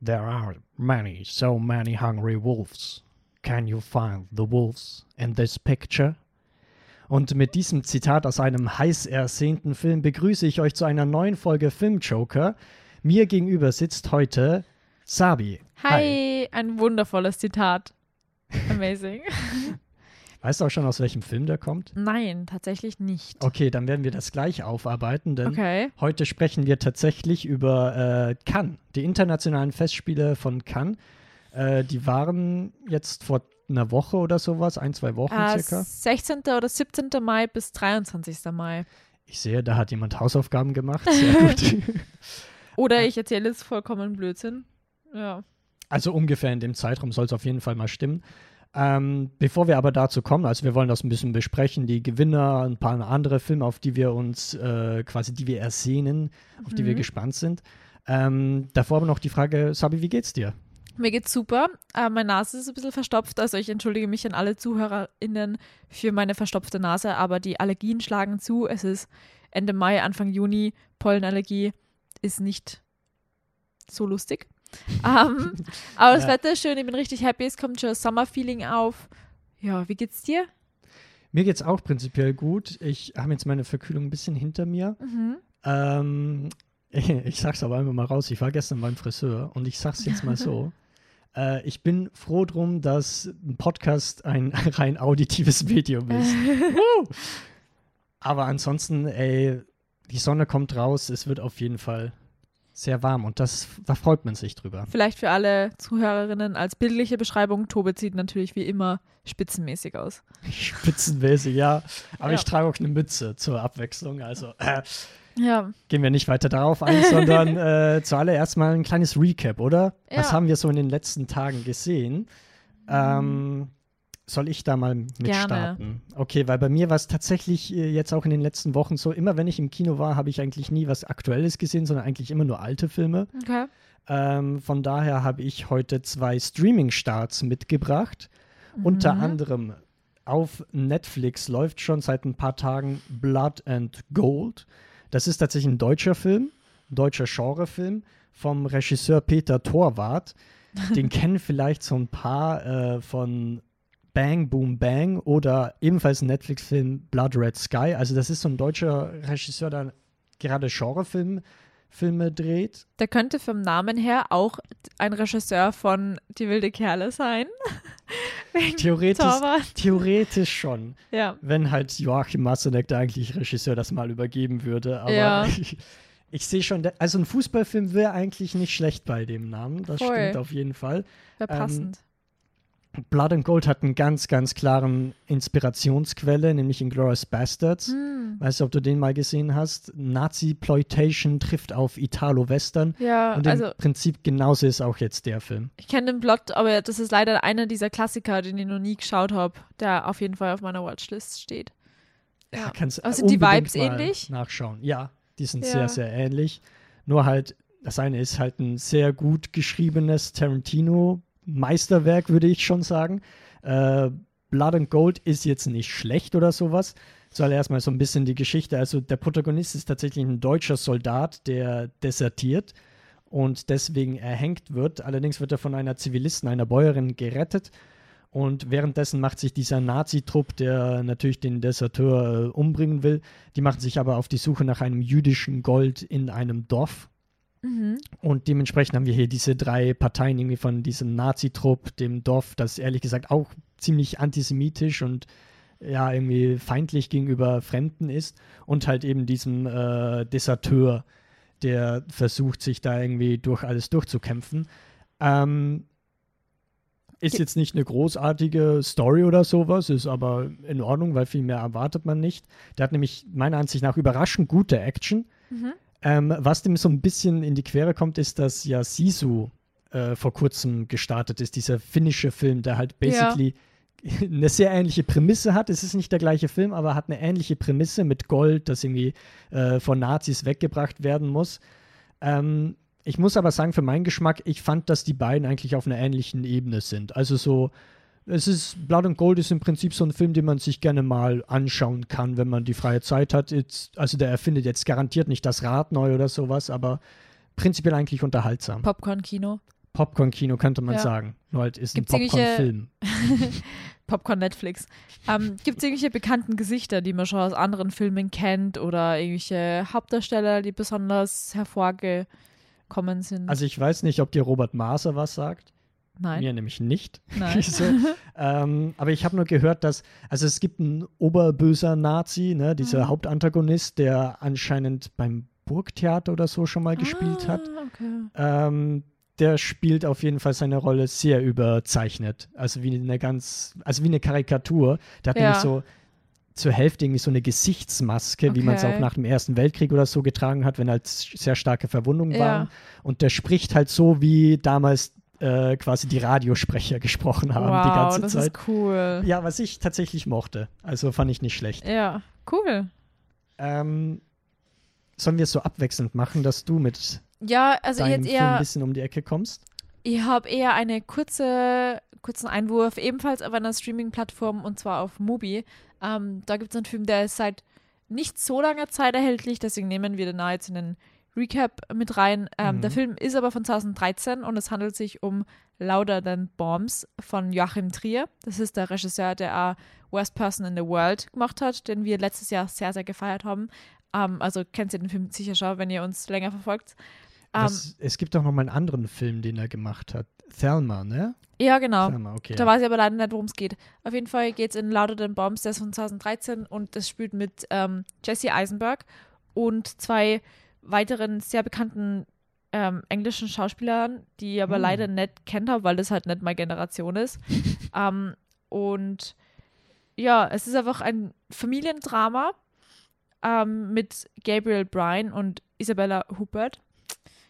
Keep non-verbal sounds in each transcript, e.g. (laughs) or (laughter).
There are many, so many hungry wolves. Can you find the wolves in this picture? Und mit diesem Zitat aus einem heiß ersehnten Film begrüße ich euch zu einer neuen Folge Filmjoker. Mir gegenüber sitzt heute Sabi. Hi, ein wundervolles Zitat. Amazing. (laughs) Weißt du auch schon, aus welchem Film der kommt? Nein, tatsächlich nicht. Okay, dann werden wir das gleich aufarbeiten, denn Okay. heute sprechen wir tatsächlich über äh, Cannes, die internationalen Festspiele von Cannes. Äh, die waren jetzt vor einer Woche oder sowas, ein, zwei Wochen Äh, circa. 16. oder 17. Mai bis 23. Mai. Ich sehe, da hat jemand Hausaufgaben gemacht. (laughs) Sehr gut. (laughs) Oder ich erzähle jetzt vollkommen Blödsinn. Ja. Also ungefähr in dem Zeitraum soll es auf jeden Fall mal stimmen. Ähm, bevor wir aber dazu kommen, also wir wollen das ein bisschen besprechen, die Gewinner, ein paar andere Filme, auf die wir uns äh, quasi, die wir ersehnen, auf die wir Mhm. gespannt sind. Ähm, davor aber noch die Frage, Sabi, wie geht's dir? Mir geht's super. Äh, meine Nase ist ein bisschen verstopft, also ich entschuldige mich an alle ZuhörerInnen für meine verstopfte Nase, aber die Allergien schlagen zu. Es ist Ende Mai, Anfang Juni. Pollenallergie ist nicht so lustig. Ähm, aber das Ja. Wetter ist schön, ich bin richtig happy, es kommt schon Summer-Feeling auf. Ja, wie geht's dir? Mir geht's auch prinzipiell gut. Ich habe jetzt meine Verkühlung ein bisschen hinter mir. Mhm. Ähm, (laughs) ich sag's aber einfach mal raus. Ich war gestern beim Friseur und ich sag's jetzt mal so. (laughs) äh, ich bin froh drum, dass ein Podcast ein (laughs) rein auditives Medium ist. Aber ansonsten, ey, die Sonne kommt raus. Es wird auf jeden Fall sehr warm und das, da freut man sich drüber. Vielleicht für alle Zuhörerinnen als bildliche Beschreibung, Tobe sieht natürlich wie immer spitzenmäßig aus. Spitzenmäßig, ja. Aber Ja. ich trage auch eine Mütze zur Abwechslung. Also äh, Ja, gehen wir nicht weiter darauf ein, sondern (laughs) äh, zuallererst mal ein kleines Recap, oder? Was Ja. haben wir so in den letzten Tagen gesehen? Ähm, soll ich da mal mit Gerne. starten? Okay, weil bei mir war es tatsächlich äh, jetzt auch in den letzten Wochen so, immer wenn ich im Kino war, habe ich eigentlich nie was Aktuelles gesehen, sondern eigentlich immer nur alte Filme. okay. Ähm, von daher habe ich heute zwei Streaming-Starts mitgebracht. Unter Mhm. anderem auf Netflix läuft schon seit ein paar Tagen Blood and Gold. Das ist tatsächlich ein deutscher Film, ein deutscher Genrefilm vom Regisseur Peter Torwart. Den (laughs) kennen vielleicht so ein paar äh, von Bang Boom Bang oder ebenfalls ein Netflix-Film Blood Red Sky. Also das ist so ein deutscher Regisseur, der gerade Genrefilme Filme dreht. Der könnte vom Namen her auch ein Regisseur von Die wilde Kerle sein. (laughs) Theoretisch, Torwart. theoretisch schon. Ja. wenn halt Joachim Massenek, der eigentlich Regisseur, das mal übergeben würde. Aber Ja. ich, (laughs) ich sehe schon, also ein Fußballfilm wäre eigentlich nicht schlecht bei dem Namen. Das Voll. stimmt auf jeden Fall. Wäre Ähm, passend. Blood and Gold hat einen ganz, ganz klaren Inspirationsquelle, nämlich Inglourious Bastards. Hm. Weißt du, ob du den mal gesehen hast? Nazi-Ploitation trifft auf Italo-Western. Ja, Und im also Prinzip genauso ist auch jetzt der Film. ich kenne den Plot, aber das ist leider einer dieser Klassiker, den ich noch nie geschaut habe, der auf jeden Fall auf meiner Watchlist steht. Ja. kannst Aber sind die Vibes ähnlich? Nachschauen. Ja, die sind Ja. sehr, sehr ähnlich. Nur halt, das eine ist halt ein sehr gut geschriebenes Tarantino-Meisterwerk, würde ich schon sagen. Äh, Blood and Gold ist jetzt nicht schlecht oder sowas. Soll erstmal so ein bisschen die Geschichte. Also der Protagonist ist tatsächlich ein deutscher Soldat, der desertiert und deswegen erhängt wird. Allerdings wird er von einer Zivilisten, einer Bäuerin gerettet. Und währenddessen macht sich dieser Nazi-Trupp, der natürlich den Deserteur äh, umbringen will, die machen sich aber auf die Suche nach einem jüdischen Gold in einem Dorf. Mhm. Und dementsprechend haben wir hier diese drei Parteien irgendwie von diesem Nazi-Trupp, dem Dorf, das ehrlich gesagt auch ziemlich antisemitisch und ja, irgendwie feindlich gegenüber Fremden ist. Und halt eben diesem äh, Deserteur, der versucht, sich da irgendwie durch alles durchzukämpfen. Ähm, ist jetzt nicht eine großartige Story oder sowas, ist aber in Ordnung, weil viel mehr erwartet man nicht. Der hat nämlich meiner Ansicht nach überraschend gute Action. Mhm. Ähm, was dem so ein bisschen in die Quere kommt, ist, dass ja Sisu äh, vor kurzem gestartet ist, dieser finnische Film, der halt basically (laughs) eine sehr ähnliche Prämisse hat. Es ist nicht der gleiche Film, aber hat eine ähnliche Prämisse mit Gold, das irgendwie äh, von Nazis weggebracht werden muss. Ähm, ich muss aber sagen, für meinen Geschmack, ich fand, dass die beiden eigentlich auf einer ähnlichen Ebene sind. Also so, es ist, Blood and Gold ist im Prinzip so ein Film, den man sich gerne mal anschauen kann, wenn man die freie Zeit hat. Jetzt, also der erfindet jetzt garantiert nicht das Rad neu oder sowas, aber prinzipiell eigentlich unterhaltsam. Popcorn-Kino. Popcorn-Kino könnte man Ja. sagen. Nur halt ist Gibt's ein Popcorn-Film. (laughs) Popcorn Netflix. Ähm, Gibt es irgendwelche bekannten Gesichter, die man schon aus anderen Filmen kennt oder irgendwelche Hauptdarsteller, die besonders hervorgekommen sind? Also ich weiß nicht, ob dir Robert Maser was sagt. Nein. Mir nämlich nicht. (laughs) Nein. so. ähm, aber ich habe nur gehört, dass, also es gibt einen oberböser Nazi, ne, dieser Mhm. Hauptantagonist, der anscheinend beim Burgtheater oder so schon mal gespielt hat. Ah, Okay. Ähm, der spielt auf jeden Fall seine Rolle sehr überzeichnet. Also wie eine ganz, also wie eine Karikatur. Der hat Ja. nämlich so zur Hälfte irgendwie so eine Gesichtsmaske, wie man es Okay. auch nach dem Ersten Weltkrieg oder so getragen hat, wenn halt sehr starke Verwundungen Ja. waren. Und der spricht halt so, wie damals äh, quasi die Radiosprecher (laughs) gesprochen haben wow, die ganze das Zeit. ist cool. Ja, was ich tatsächlich mochte. Also fand ich nicht schlecht. Ja, cool. Ähm, sollen wir es so abwechselnd machen, dass du mit Ja, also deinem jetzt Film ein eher, bisschen um die Ecke kommst? ich habe eher eine kurze, kurzen Einwurf, ebenfalls auf einer Streaming-Plattform und zwar auf Mubi. Ähm, da gibt es einen Film, der ist seit nicht so langer Zeit erhältlich, deswegen nehmen wir den in den Recap mit rein. Ähm, Mhm. Der Film ist aber von 2013 und es handelt sich um Louder Than Bombs von Joachim Trier. Das ist der Regisseur, der auch Worst Person in the World gemacht hat, den wir letztes Jahr sehr, sehr gefeiert haben. Ähm, also kennt ihr den Film sicher schon, wenn ihr uns länger verfolgt. Ähm, Was, es gibt auch noch mal einen anderen Film, den er gemacht hat. Thelma, ne? ja, genau. Thelma, okay. Da weiß ich aber leider nicht, worum es geht. Auf jeden Fall geht es in Louder Than Bombs, der ist von 2013 und das spielt mit ähm, Jesse Eisenberg und zwei weiteren sehr bekannten ähm, englischen Schauspielern, die ich aber Hm. leider nicht kennt habe, weil das halt nicht meine Generation ist. (laughs) ähm, und ja, es ist einfach ein Familiendrama ähm, mit Gabriel Bryan und Isabella Huppert.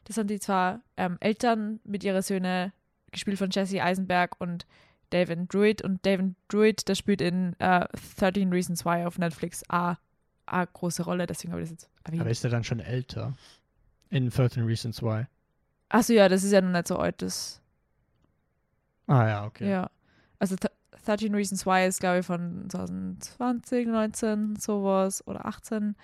Das sind die zwei ähm, Eltern mit ihren Söhnen, gespielt von Jesse Eisenberg und David Druid. Und David Druid, der spielt in äh, 13 Reasons Why auf Netflix eine große Rolle, deswegen habe ich das jetzt erwähnt. Aber ist er dann schon älter? In 13 Reasons Why. Achso, ja, das ist ja noch nicht so alt. Das, Ah ja, okay. Ja. Also th- 13 Reasons Why ist, glaube ich, von 2020, 19, sowas oder 18.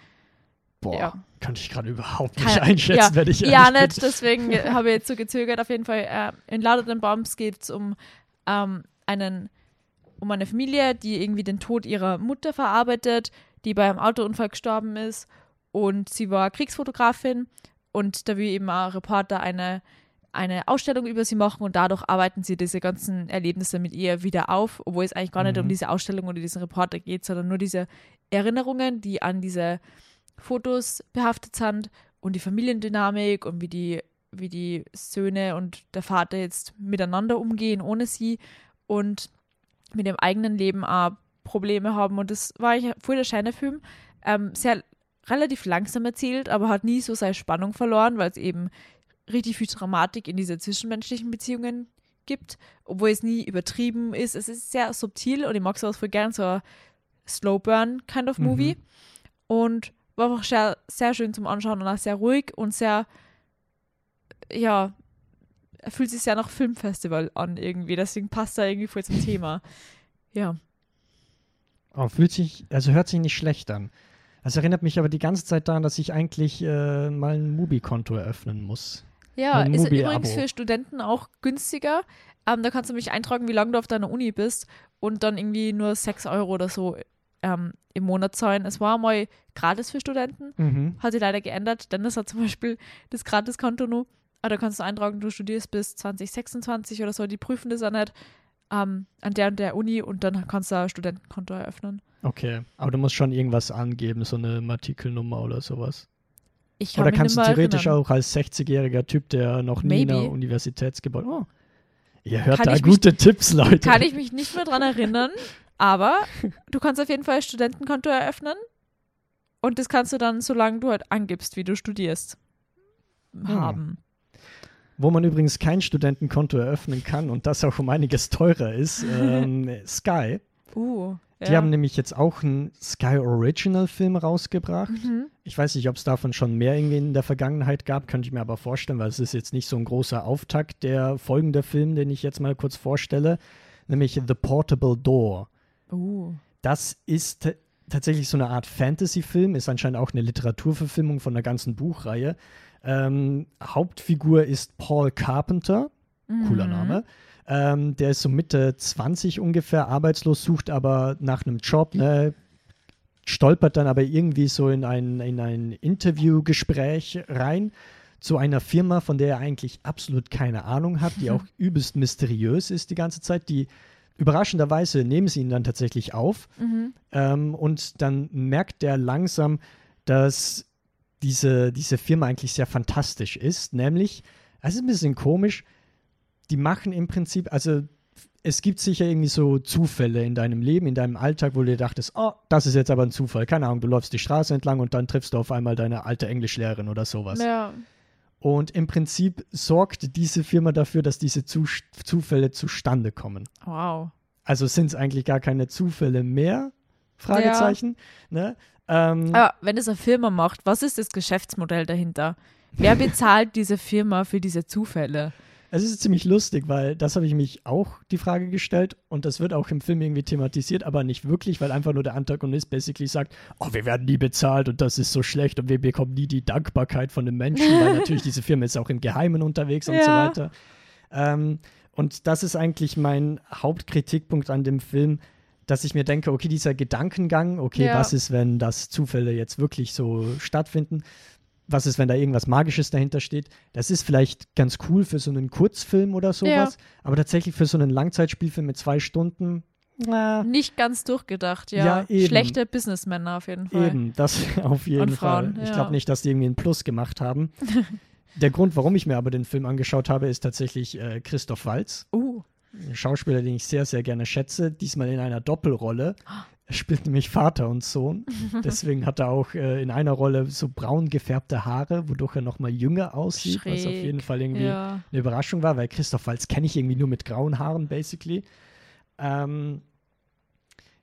Boah, Ja. kann ich gerade überhaupt nicht Keine- einschätzen, ja, wenn ich Ja, nicht, deswegen (laughs) habe ich jetzt so gezögert. Auf jeden Fall, äh, in Louder Than Bombs geht es um ähm, einen, um eine Familie, die irgendwie den Tod ihrer Mutter verarbeitet, die bei einem Autounfall gestorben ist und sie war Kriegsfotografin und da will eben ein Reporter eine, eine Ausstellung über sie machen und dadurch arbeiten sie diese ganzen Erlebnisse mit ihr wieder auf, obwohl es eigentlich gar nicht Mhm. um diese Ausstellung oder diesen Reporter geht, sondern nur diese Erinnerungen, die an diese Fotos behaftet sind und die Familiendynamik und wie die, wie die Söhne und der Vater jetzt miteinander umgehen ohne sie und mit dem eigenen Leben auch Probleme haben. Und das war eigentlich voll der schöne Film. Ähm, sehr relativ langsam erzählt, aber hat nie so seine Spannung verloren, weil es eben richtig viel Dramatik in diese zwischenmenschlichen Beziehungen gibt, obwohl es nie übertrieben ist. Es ist sehr subtil und ich mag sowas voll gern, so ein Slow Burn kind of Mhm. Movie. Und war einfach sehr, sehr schön zum Anschauen und auch sehr ruhig und sehr, ja, er fühlt sich sehr nach Filmfestival an irgendwie, deswegen passt er irgendwie voll zum Thema. Ja. Oh, fühlt sich, also hört sich nicht schlecht an. Das erinnert mich aber die ganze Zeit daran, dass ich eigentlich äh, mal ein Mubi-Konto eröffnen muss. Ja, Ein ist übrigens für Studenten auch günstiger. Ähm, da kannst du mich eintragen, wie lange du auf deiner Uni bist und dann irgendwie nur 6 Euro oder so ähm, im Monat zahlen. Es war mal gratis für Studenten, Mhm. hat sich leider geändert. Dennis hat zum Beispiel das Gratiskonto nur. Aber da kannst du eintragen, du studierst bis 2026 oder so. Die prüfen das auch nicht ähm, an der und der Uni und dann kannst du ein Studentenkonto eröffnen. Okay, aber du musst schon irgendwas angeben, so eine Matrikelnummer oder sowas. Ich kann Oder mich kannst du theoretisch erinnern. auch als 60-jähriger Typ, der noch nie in einer Universitätsgebäude. Oh. Ihr hört Kann da ich mich- gute Tipps, Leute. Kann ich mich nicht mehr dran erinnern, aber du kannst auf jeden Fall ein Studentenkonto eröffnen und das kannst du dann, solange du halt angibst, wie du studierst, haben. Wo man übrigens kein Studentenkonto eröffnen kann und das auch um einiges teurer ist, (laughs) ähm, Sky. Uh, Die ja. haben nämlich jetzt auch einen Sky Original Film rausgebracht. Mhm. Ich weiß nicht, ob es davon schon mehr irgendwie in der Vergangenheit gab, könnte ich mir aber vorstellen, weil es ist jetzt nicht so ein großer Auftakt. Der folgende Film, den ich jetzt mal kurz vorstelle, nämlich The Portable Door. Uh. Das ist tatsächlich so eine Art Fantasy-Film, ist anscheinend auch eine Literaturverfilmung von der ganzen Buchreihe. Ähm, Hauptfigur ist Paul Carpenter. cooler Mhm. Name. Ähm, der ist so Mitte 20 ungefähr, arbeitslos, sucht aber nach einem Job, ne? stolpert dann aber irgendwie so in ein, in ein Interviewgespräch rein zu einer Firma, von der er eigentlich absolut keine Ahnung hat, die (laughs) auch übelst mysteriös ist die ganze Zeit, die überraschenderweise nehmen sie ihn dann tatsächlich auf Mhm. ähm, und dann merkt er langsam, dass diese, diese Firma eigentlich sehr fantastisch ist. Nämlich, es ist ein bisschen komisch, die machen im Prinzip, also es gibt sicher irgendwie so Zufälle in deinem Leben, in deinem Alltag, wo du dir dachtest, oh, das ist jetzt aber ein Zufall. Keine Ahnung, du läufst die Straße entlang und dann triffst du auf einmal deine alte Englischlehrerin oder sowas. Ja. Und im Prinzip sorgt diese Firma dafür, dass diese Zu Zufälle zustande kommen. Wow. Also sind es eigentlich gar keine Zufälle mehr? Fragezeichen. Ne? Ähm, Aber wenn es eine Firma macht, was ist das Geschäftsmodell dahinter? Wer bezahlt diese Firma für diese Zufälle? Es ist ziemlich lustig, weil das habe ich mich auch die Frage gestellt und das wird auch im Film irgendwie thematisiert, aber nicht wirklich, weil einfach nur der Antagonist basically sagt, oh, wir werden nie bezahlt und das ist so schlecht und wir bekommen nie die Dankbarkeit von den Menschen, weil (laughs) natürlich diese Firma ist auch im Geheimen unterwegs und so Ja. weiter. Ähm, und das ist eigentlich mein Hauptkritikpunkt an dem Film, dass ich mir denke, okay, dieser Gedankengang, okay, Ja. was ist, wenn das Zufälle jetzt wirklich so stattfinden? Was ist, wenn da irgendwas Magisches dahinter steht? Das ist vielleicht ganz cool für so einen Kurzfilm oder sowas, aber tatsächlich für so einen Langzeitspielfilm mit zwei Stunden, na, Nicht ganz durchgedacht, ja. Ja. Schlechte Businessmänner auf jeden Fall. eben, das (laughs) auf jeden Und Fall. Frauen, Ich ja. glaube nicht, dass die irgendwie einen Plus gemacht haben. (laughs) Der Grund, warum ich mir aber den Film angeschaut habe, ist tatsächlich äh, Christoph Waltz. Uh, Ein Schauspieler, den ich sehr, sehr gerne schätze, diesmal in einer Doppelrolle. Er spielt nämlich Vater und Sohn. (laughs) Deswegen hat er auch äh, in einer Rolle so braun gefärbte Haare, wodurch er nochmal jünger aussieht, was auf Schräg. jeden Fall irgendwie ja. eine Überraschung war, weil Christoph Waltz kenne ich irgendwie nur mit grauen Haaren, basically. Ähm,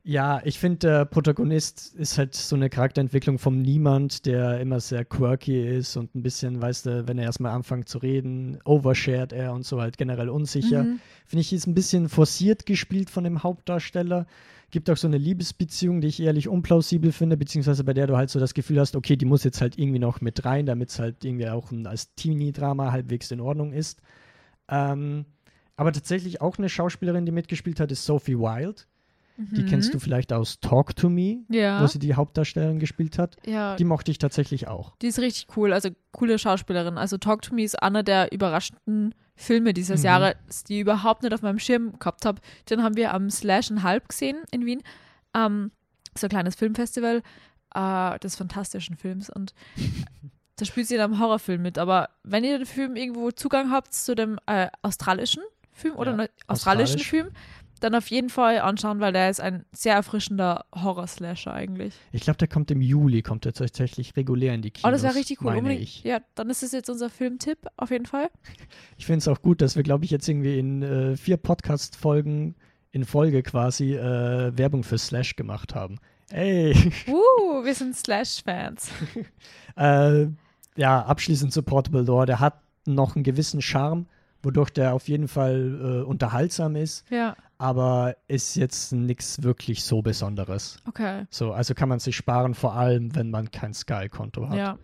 ja, ich finde, der Protagonist ist halt so eine Charakterentwicklung vom Niemand, der immer sehr quirky ist und ein bisschen, weißt du, wenn er erstmal anfängt zu reden, overshared er und so halt generell unsicher. Mhm. Finde ich, ist ein bisschen forciert gespielt von dem Hauptdarsteller. Gibt auch so eine Liebesbeziehung, die ich ehrlich unplausibel finde, beziehungsweise bei der du halt so das Gefühl hast, okay, die muss jetzt halt irgendwie noch mit rein, damit es halt irgendwie auch ein, als Teenie-Drama halbwegs in Ordnung ist. Ähm, aber tatsächlich auch eine Schauspielerin, die mitgespielt hat, ist Sophie Wilde. Die kennst du vielleicht aus Talk to Me, Mhm. Ja. wo sie die Hauptdarstellerin gespielt hat. ja. Die mochte ich tatsächlich auch. Die ist richtig cool, also coole Schauspielerin. Also Talk to Me ist einer der überraschenden Filme dieses Mhm. Jahres, die ich überhaupt nicht auf meinem Schirm gehabt habe. Den haben wir am Slash and Halb gesehen in Wien. Ähm, so ein kleines Filmfestival äh, des fantastischen Films und (laughs) da spielt sie in einem Horrorfilm mit. Aber wenn ihr den Film irgendwo Zugang habt zu dem äh, australischen Film oder Ja, australischen australisch. Film, dann auf jeden Fall anschauen, weil der ist ein sehr erfrischender Horror-Slasher eigentlich. Ich glaube, der kommt im Juli, kommt der tatsächlich regulär in die Kinos. Oh, das wäre richtig cool. meine ich. Ja, dann ist es jetzt unser Filmtipp auf jeden Fall. (laughs) Ich finde es auch gut, dass wir, glaube ich, jetzt irgendwie in äh, vier Podcast-Folgen in Folge quasi äh, Werbung für Slash gemacht haben. Ey, (laughs) Uh, wir sind Slash-Fans. (laughs) äh, ja, abschließend zu Portable Door. Der hat noch einen gewissen Charme, wodurch der auf jeden Fall äh, unterhaltsam ist, Ja, aber ist jetzt nichts wirklich so Besonderes. okay. So, also kann man sich sparen, vor allem, wenn man kein Sky-Konto hat. Ja.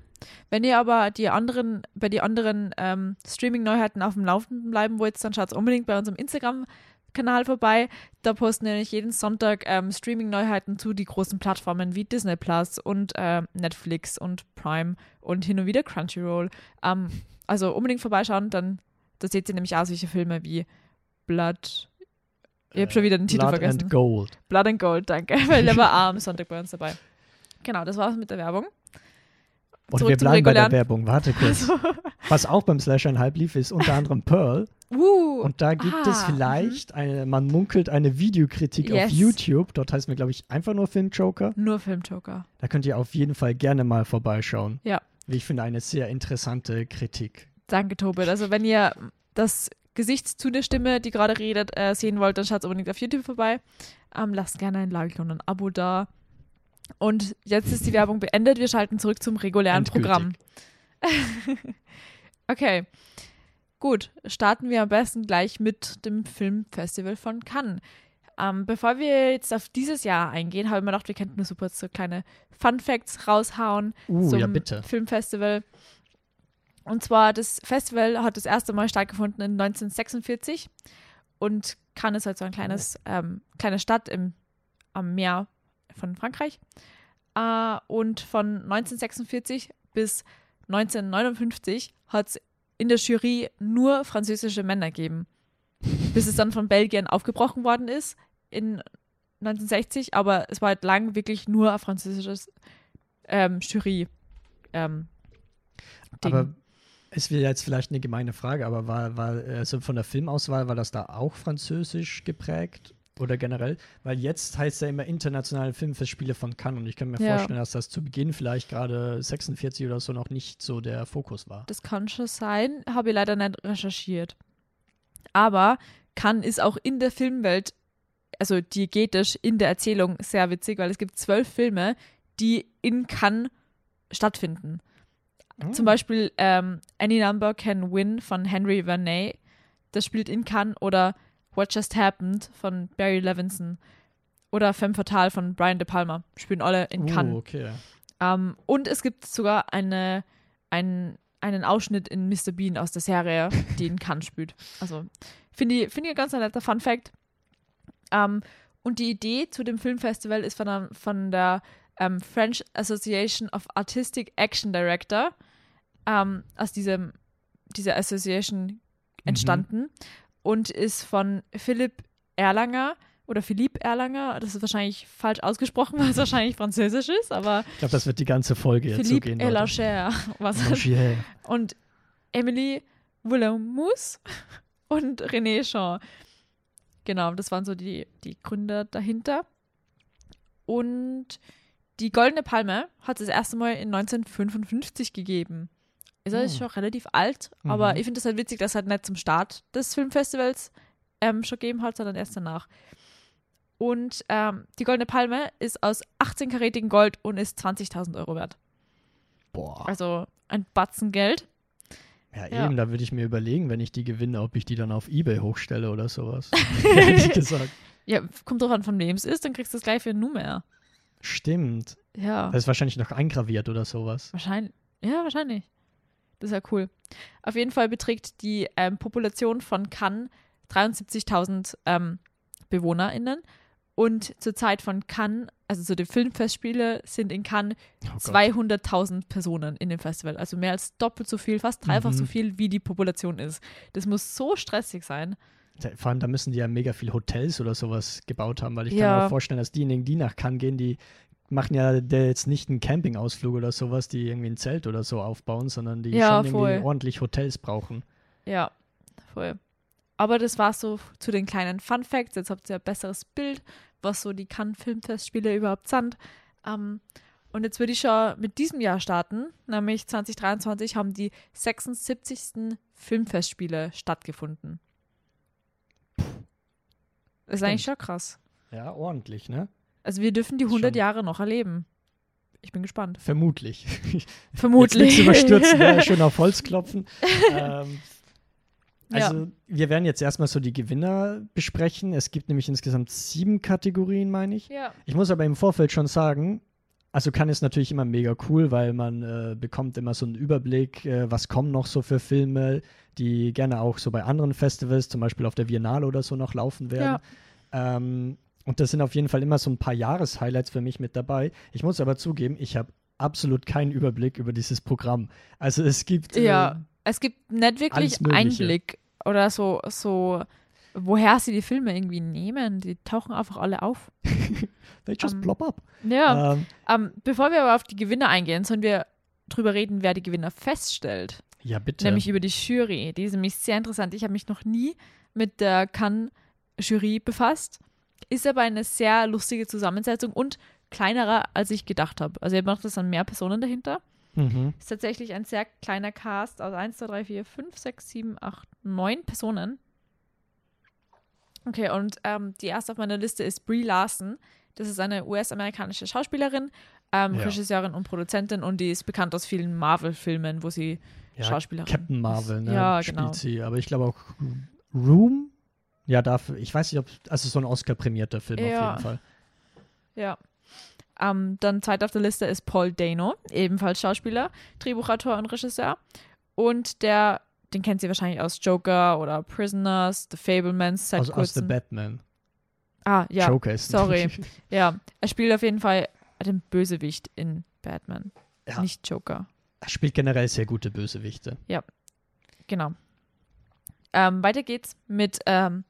Wenn ihr aber die anderen, bei den anderen ähm, Streaming-Neuheiten auf dem Laufenden bleiben wollt, dann schaut unbedingt bei unserem Instagram-Kanal vorbei. Da posten wir nämlich jeden Sonntag ähm, Streaming-Neuheiten zu die großen Plattformen wie Disney Plus und ähm, Netflix und Prime und hin und wieder Crunchyroll. Ähm, also unbedingt vorbeischauen, dann da seht ihr nämlich auch solche Filme wie Blood. Ich habe schon wieder den Titel Blood vergessen. and Gold. Blood and Gold, danke, (laughs) weil der war (laughs) am Sonntag bei uns dabei. Genau, das war's mit der Werbung. Und Zurück wir bleiben bei der Werbung. Warte kurz. (laughs) Was auch beim Slash ein Halb lief, ist unter anderem Pearl. Uh, Und da gibt es ah, vielleicht, eine, man munkelt eine Videokritik auf Yes. YouTube. Dort heißt mir, glaube ich, einfach nur Filmjoker. nur Filmjoker. Da könnt ihr auf jeden Fall gerne mal vorbeischauen. Ja. Wie ich finde, eine sehr interessante Kritik. Danke, Tobit. Also wenn ihr das Gesicht zu der Stimme, die gerade redet, äh, sehen wollt, dann schaut unbedingt auf YouTube vorbei. Ähm, lasst gerne ein Like und ein Abo da. Und jetzt ist die Werbung beendet. Wir schalten zurück zum regulären Endgültig. Programm. (laughs) okay. Gut, starten wir am besten gleich mit dem Filmfestival von Cannes. Ähm, bevor wir jetzt auf dieses Jahr eingehen, habe ich mir gedacht, wir könnten nur super so kleine Fun Facts raushauen Uh, zum ja bitte. Filmfestival. Und zwar, das Festival hat das erste Mal stattgefunden in 1946 und Cannes ist halt so ein kleines, ähm, kleine Stadt im, am Meer von Frankreich. Äh, und von 1946 bis 1959 hat es in der Jury nur französische Männer gegeben. bis es dann von Belgien aufgebrochen worden ist in 1960, aber es war halt lang wirklich nur ein französisches ähm, Jury. Ähm, Ding. Aber wäre jetzt vielleicht eine gemeine Frage, aber war, war also von der Filmauswahl, war das da auch französisch geprägt? Oder generell, weil jetzt heißt ja immer internationale Filmfestspiele von Cannes und ich kann mir Ja. vorstellen, dass das zu Beginn vielleicht gerade 46 oder so noch nicht so der Fokus war. Das kann schon sein, habe ich leider nicht recherchiert. Aber Cannes ist auch in der Filmwelt, also diegetisch in der Erzählung sehr witzig, weil es gibt zwölf Filme, die in Cannes stattfinden. Zum Beispiel ähm, Any Number Can Win von Henry Verney, das spielt in Cannes, oder What Just Happened von Barry Levinson oder Femme Fatale von Brian De Palma, spielen alle in Cannes. Oh, okay. Ähm, und es gibt sogar eine, einen, einen Ausschnitt in Mr. Bean aus der Serie, die in Cannes spielt. Also finde ich, finde ich ein ganz netter Fun Fact. Ähm, und die Idee zu dem Filmfestival ist von der, von der ähm, French Association of Artistic Action Director ähm, aus diesem, dieser Association entstanden und ist von Philipp Erlanger oder Philippe Erlanger, das ist wahrscheinlich falsch ausgesprochen, (laughs) weil es wahrscheinlich französisch ist, aber Ich glaube, das wird die ganze Folge jetzt so Philippe gehen. Leute. Elacher (laughs) was Langer. und Emily Willemous (laughs) und René Jean. Genau, das waren so die, die Gründer dahinter. Und die Goldene Palme hat es das erste Mal in 1955 gegeben. Ist also Oh. schon relativ alt, aber Mhm. ich finde es halt witzig, dass es halt nicht zum Start des Filmfestivals ähm, schon gegeben hat, sondern erst danach. Und ähm, die Goldene Palme ist aus 18-karätigem Gold und ist 20.000 Euro wert. Boah. Also ein Batzen Geld. Ja, Ja. eben, da würde ich mir überlegen, wenn ich die gewinne, ob ich die dann auf Ebay hochstelle oder sowas. (laughs) (laughs) Ehrlich gesagt. Ja, kommt drauf an, von wem es ist, dann kriegst du das gleich für Nummer. Stimmt. Ja, Das ist wahrscheinlich noch eingraviert oder sowas. wahrscheinlich. Ja, wahrscheinlich. Das ist ja cool. Auf jeden Fall beträgt die ähm, Population von Cannes 73.000 ähm, BewohnerInnen. Und zur Zeit von Cannes, also zu den Filmfestspiele, sind in Cannes Oh Gott. 200.000 Personen in dem Festival. Also mehr als doppelt so viel, fast dreifach Mhm. so viel, wie die Population ist. Das muss so stressig sein. Vor allem, da müssen die ja mega viel Hotels oder sowas gebaut haben, weil ich kann Ja. mir auch vorstellen, dass diejenigen, die nach Cannes gehen, die machen ja jetzt nicht einen Campingausflug oder sowas, die irgendwie ein Zelt oder so aufbauen, sondern die Ja, schon voll. irgendwie ordentlich Hotels brauchen. Ja, voll. Aber das war so zu den kleinen Fun Facts. Jetzt habt ihr ein besseres Bild, was so die Cannes Filmfestspiele überhaupt sind. Ähm, und jetzt würde ich schon mit diesem Jahr starten, nämlich 2023 haben die 76. Filmfestspiele stattgefunden. Das ist eigentlich schon krass. Ja, ordentlich, ne? Also wir dürfen die 100 Schon. Jahre noch erleben. Ich bin gespannt. Vermutlich. Vermutlich. Jetzt nichts überstürzen, ja, schön auf (laughs) Holz klopfen. ähm, Ja. also, wir werden jetzt erstmal so die Gewinner besprechen. Es gibt nämlich insgesamt sieben Kategorien, meine ich. ja. Ich muss aber im Vorfeld schon sagen, also kann es natürlich immer mega cool, weil man äh, bekommt immer so einen Überblick, äh, was kommen noch so für Filme, die gerne auch so bei anderen Festivals, zum Beispiel auf der Biennale oder so noch laufen werden. Ähm, und das sind auf jeden Fall immer so ein paar Jahreshighlights für mich mit dabei. Ich muss aber zugeben, ich habe absolut keinen Überblick über dieses Programm. Also es gibt Ja, äh, es gibt nicht wirklich. Einblick oder so, so, woher sie die Filme irgendwie nehmen. Die tauchen einfach alle auf. (laughs) they just Ähm, plop up. Ja, Ähm, ähm, bevor wir aber auf die Gewinner eingehen, sollen wir drüber reden, wer die Gewinner feststellt. ja, bitte. Nämlich über die Jury. Die ist nämlich sehr interessant. Ich habe mich noch nie mit der Cannes-Jury befasst. Ist aber eine sehr lustige Zusammensetzung und kleinerer, als ich gedacht habe. Also ihr macht das an mehr Personen dahinter. mhm. Ist tatsächlich ein sehr kleiner Cast aus 1, 2, 3, 4, 5, 6, 7, 8, 9 Personen. Okay, und ähm, die erste auf meiner Liste ist Brie Larson. Das ist eine US-amerikanische Schauspielerin, ähm, Ja. Regisseurin und Produzentin und die ist bekannt aus vielen Marvel-Filmen, wo sie Ja, Schauspielerin Captain Marvel, ne? Ja, spielt genau. sie. Aber ich glaube auch Room. Ja, dafür, ich weiß nicht, ob, also so ein Oscar-prämierter Film Ja. auf jeden Fall. Ja. Ähm, dann zweit auf der Liste ist Paul Dano, ebenfalls Schauspieler, Drehbuchautor und Regisseur. und der, den kennt sie wahrscheinlich aus Joker oder Prisoners, The Fablemans seit Aus, aus The. Batman. ah, ja, Joker ist sorry. ja, er spielt auf jeden Fall den Bösewicht in Batman, Ja. nicht Joker. Er spielt generell sehr gute Bösewichte. Genau. Ähm, weiter geht's mit ähm,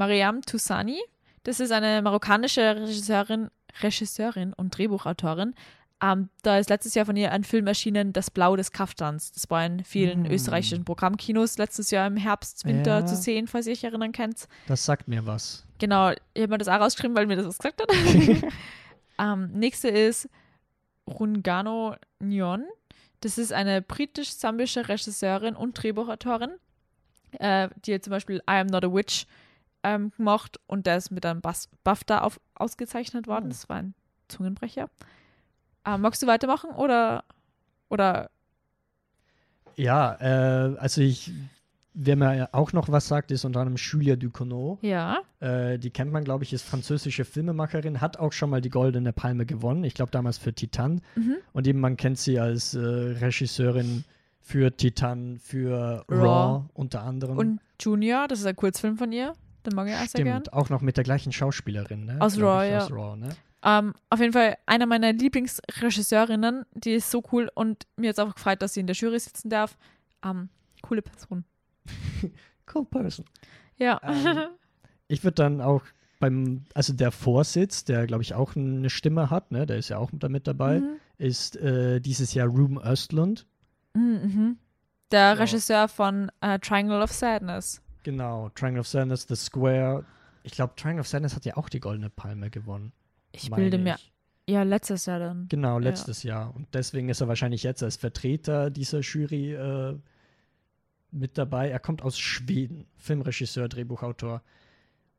Mariam Toussani. Das ist eine marokkanische Regisseurin, Regisseurin und Drehbuchautorin. Ähm, da ist letztes Jahr von ihr ein Film erschienen, Das Blau des Kaftans. Das war in vielen Mm. österreichischen Programmkinos letztes Jahr im Herbst, Winter Ja. zu sehen, falls ihr euch erinnern könnt. Das sagt mir was. Genau, ich habe mir das auch rausgeschrieben, weil mir das was gesagt hat. (laughs) ähm, nächste ist Rungano Nyon. Das ist eine britisch-sambische Regisseurin und Drehbuchautorin, äh, die zum Beispiel I Am Not a Witch ähm, gemacht und der ist mit einem Bas BAFTA auf, ausgezeichnet worden. Oh. Das war ein Zungenbrecher. Ähm, magst du weitermachen oder, oder Ja, äh, also ich, wer mir auch noch was sagt, ist unter anderem Julia Ducournau. ja? Äh, die kennt man, glaube ich, ist französische Filmemacherin, hat auch schon mal die Goldene Palme gewonnen. Ich glaube damals für Titan. Mhm. Und eben man kennt sie als äh, Regisseurin für Titan, für Raw, Raw. unter anderem. Und Junior, das ist ein Kurzfilm von ihr. Den mag ich auch sehr gern. Stimmt, auch noch mit der gleichen Schauspielerin, ne? Aus Raw, ich, ja. Aus Raw, ne? Ähm, auf jeden Fall einer meiner Lieblingsregisseurinnen, die ist so cool und mir jetzt auch gefreut, dass sie in der Jury sitzen darf. Ähm, coole Person. (laughs) Cool person. Ja. Ähm, Ich würde dann auch beim, also der Vorsitz, der glaube ich auch eine Stimme hat, ne? Der ist ja auch da mit dabei, Mhm. ist äh, dieses Jahr Ruben Östlund. Mhm, mhm. Der Ja. Regisseur von äh, Triangle of Sadness. Genau, Triangle of Sadness, The Square. Ich glaube, Triangle of Sadness hat ja auch die Goldene Palme gewonnen. Ich bilde mir. ich. Ja, letztes Jahr dann. Genau, letztes Jahr. Und deswegen ist er wahrscheinlich jetzt als Vertreter dieser Jury äh, mit dabei. Er kommt aus Schweden, Filmregisseur, Drehbuchautor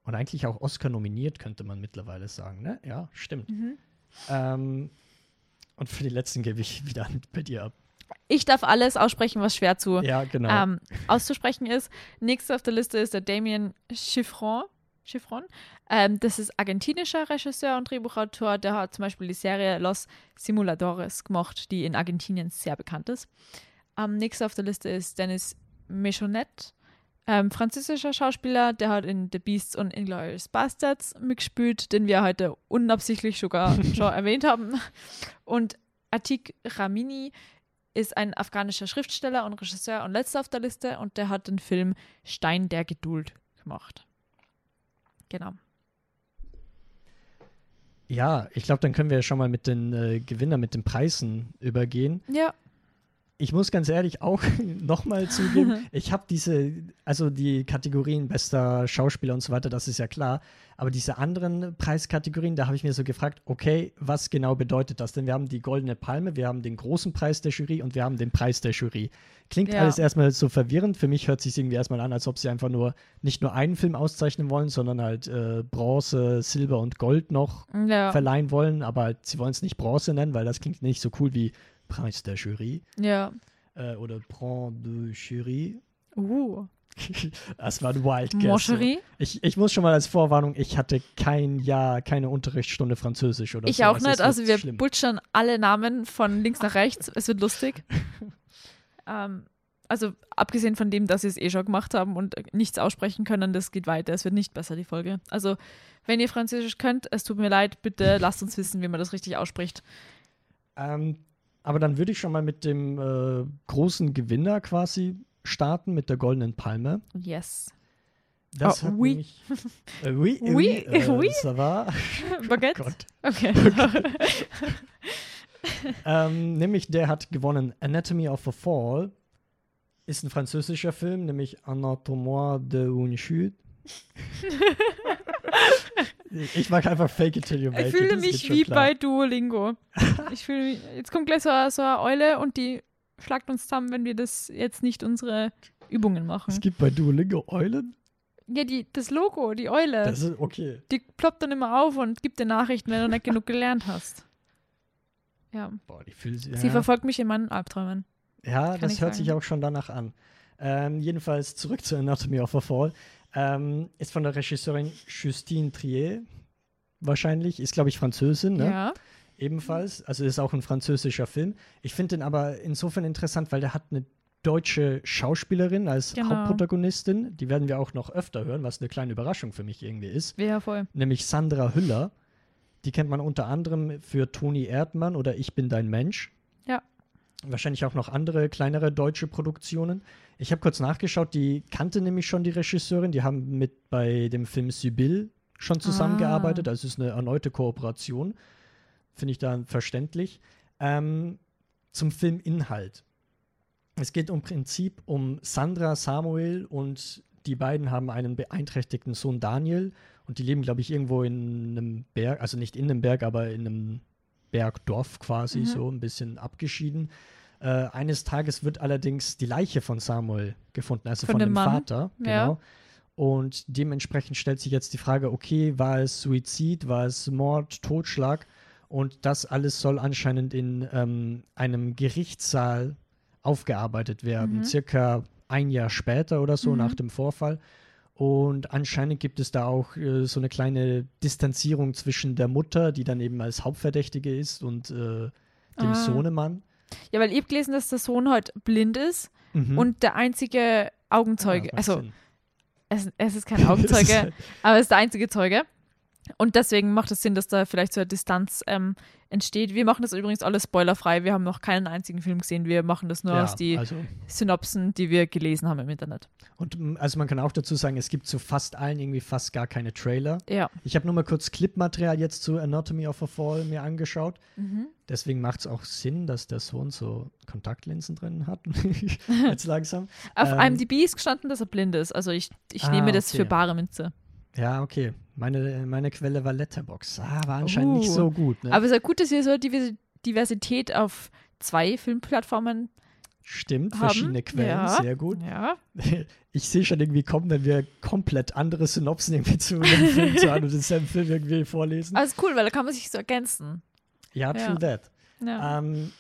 und eigentlich auch Oscar nominiert, könnte man mittlerweile sagen. Ne? Ja, stimmt. Mhm. Ähm, und für die letzten gebe ich (laughs) wieder bei dir ab. Ich darf alles aussprechen, was schwer zu Ja, genau. ähm, auszusprechen ist. Nächster auf der Liste ist der Damien Chiffron. Chiffron. Ähm, das ist argentinischer Regisseur und Drehbuchautor. Der hat zum Beispiel die Serie Los Simuladores gemacht, die in Argentinien sehr bekannt ist. Ähm, nächster auf der Liste ist Dennis Mechonet, ähm, französischer Schauspieler. Der hat in The Beasts und Inglourious Bastards mitgespielt, den wir heute unabsichtlich sogar (laughs) schon erwähnt haben. Und Atik Ramini ist ein afghanischer Schriftsteller und Regisseur und letzter auf der Liste und der hat den Film Stein der Geduld gemacht. Genau. ja, ich glaube, dann können wir ja schon mal mit den äh, Gewinnern, mit den Preisen übergehen. Ja. Ich muss ganz ehrlich auch (laughs) nochmal zugeben, (laughs) ich habe diese, also die Kategorien bester Schauspieler und so weiter, das ist ja klar, aber diese anderen Preiskategorien, da habe ich mir so gefragt, okay, was genau bedeutet das? Denn wir haben die Goldene Palme, wir haben den großen Preis der Jury und wir haben den Preis der Jury. Klingt Ja. alles erstmal so verwirrend, für mich hört sich irgendwie erstmal an, als ob sie einfach nur nicht nur einen Film auszeichnen wollen, sondern halt äh, Bronze, Silber und Gold noch Ja. verleihen wollen, aber halt, sie wollen es nicht Bronze nennen, weil das klingt nicht so cool wie Preis der Jury Ja. äh, oder Prend de Jury. Uh. (laughs) Das war ein Wild Guess. Ich, ich muss schon mal als Vorwarnung, ich hatte kein Jahr, keine Unterrichtsstunde Französisch oder Ich so. auch Also nicht. Also wir schlimm. butchern alle Namen von links nach rechts. Es wird lustig. (laughs) ähm, also abgesehen von dem, dass sie es eh schon gemacht haben und nichts aussprechen können, das geht weiter. Es wird nicht besser, die Folge. Also wenn ihr Französisch könnt, es tut mir leid, bitte lasst uns wissen, wie man das richtig ausspricht. Ähm, aber dann würde ich schon mal mit dem äh, großen Gewinner quasi starten, mit der Goldenen Palme. Yes. Das Oh, hat oui. nämlich, äh, oui, (laughs) Oui, oui, äh, (laughs) oui. ça va. (laughs) Baguette? Gott. Okay. Ähm, nämlich der hat gewonnen Anatomy of a Fall. Ist ein französischer Film, nämlich Anatomie de une chute. Ich mag einfach Fake it till you make Ich it, fühle das geht mich wie klar. bei Duolingo. Ich fühle mich, jetzt kommt gleich so, eine- so eine Eule und die schlagt uns zusammen, wenn wir das jetzt nicht unsere Übungen machen. Es gibt bei Duolingo Eulen. Ja, die, das Logo, die Eule, Das ist okay. die ploppt dann immer auf und gibt dir Nachrichten, wenn du nicht genug gelernt hast. Ja. Boah, die fühlt sich. Sie Ja, verfolgt mich in meinen Albträumen. ja kann das ich hört sich sagen. auch schon danach an. Ähm, jedenfalls zurück zu Anatomy of a Fall. Ähm, ist von der Regisseurin Justine Trier. Wahrscheinlich. Ist, glaube ich, Französin, ne? Ja. ebenfalls. Also ist auch ein französischer Film. Ich finde den aber insofern interessant, weil der hat eine deutsche Schauspielerin als Genau. Hauptprotagonistin. Die werden wir auch noch öfter hören, was eine kleine Überraschung für mich irgendwie ist. Ja, voll. Nämlich Sandra Hüller. Die kennt man unter anderem für Toni Erdmann oder Ich bin dein Mensch. Ja. Wahrscheinlich auch noch andere kleinere deutsche Produktionen. Ich habe kurz nachgeschaut, die kannte nämlich schon die Regisseurin. Die haben mit bei dem Film Sibyl schon zusammengearbeitet. Also es ist eine erneute Kooperation. Finde ich dann verständlich. Ähm, zum Filminhalt. Es geht im Prinzip um Sandra Samuel und die beiden haben einen beeinträchtigten Sohn Daniel und die leben, glaube ich, irgendwo in einem Berg, also nicht in einem Berg, aber in einem Bergdorf quasi, Mhm. so ein bisschen abgeschieden. Äh, eines Tages wird allerdings die Leiche von Samuel gefunden, also Von von, dem Mann? Vater. Ja. Genau. Und dementsprechend stellt sich jetzt die Frage, okay, war es Suizid, war es Mord, Totschlag? Und das alles soll anscheinend in ähm, einem Gerichtssaal aufgearbeitet werden, Mhm. circa ein Jahr später oder so Mhm. nach dem Vorfall. Und anscheinend gibt es da auch äh, so eine kleine Distanzierung zwischen der Mutter, die dann eben als Hauptverdächtige ist, und äh, dem Ah. Sohnemann. Ja, weil ich habe gelesen, dass der Sohn halt blind ist Mhm. und der einzige Augenzeuge, macht also es, es ist kein Augenzeuge, (laughs) aber es ist der einzige Zeuge. Und deswegen macht es Sinn, dass da vielleicht so eine Distanz ähm, entsteht. Wir machen das übrigens alles spoilerfrei. Wir haben noch keinen einzigen Film gesehen. Wir machen das nur ja, aus die also, Synopsen, die wir gelesen haben im Internet. und m, also man kann auch dazu sagen, es gibt zu fast allen irgendwie fast gar keine Trailer. Ja. Ich habe nur mal kurz Clipmaterial jetzt zu Anatomy of a Fall mir angeschaut. Mhm. Deswegen macht es auch Sinn, dass der Sohn so Kontaktlinsen drin hat. (laughs) jetzt langsam. Auf Ähm, IMDb ist gestanden, dass er blind ist. Also ich, ich Ah, nehme das okay. für bare Münze. Ja, okay. Meine, meine Quelle war Letterbox. Ah, war anscheinend nicht Uh. so gut. Ne? Aber es ist ja gut, dass wir so Divers- Diversität auf zwei Filmplattformen Stimmt, haben. verschiedene Quellen, Ja. sehr gut. Ja. (laughs) Ich sehe schon irgendwie kommen, wenn wir komplett andere Synopsen irgendwie zu einem Film zu einem denselben Film irgendwie vorlesen. Aber (laughs) ist cool, weil da kann man sich so ergänzen. ja, true ja. that. Ja. Ähm,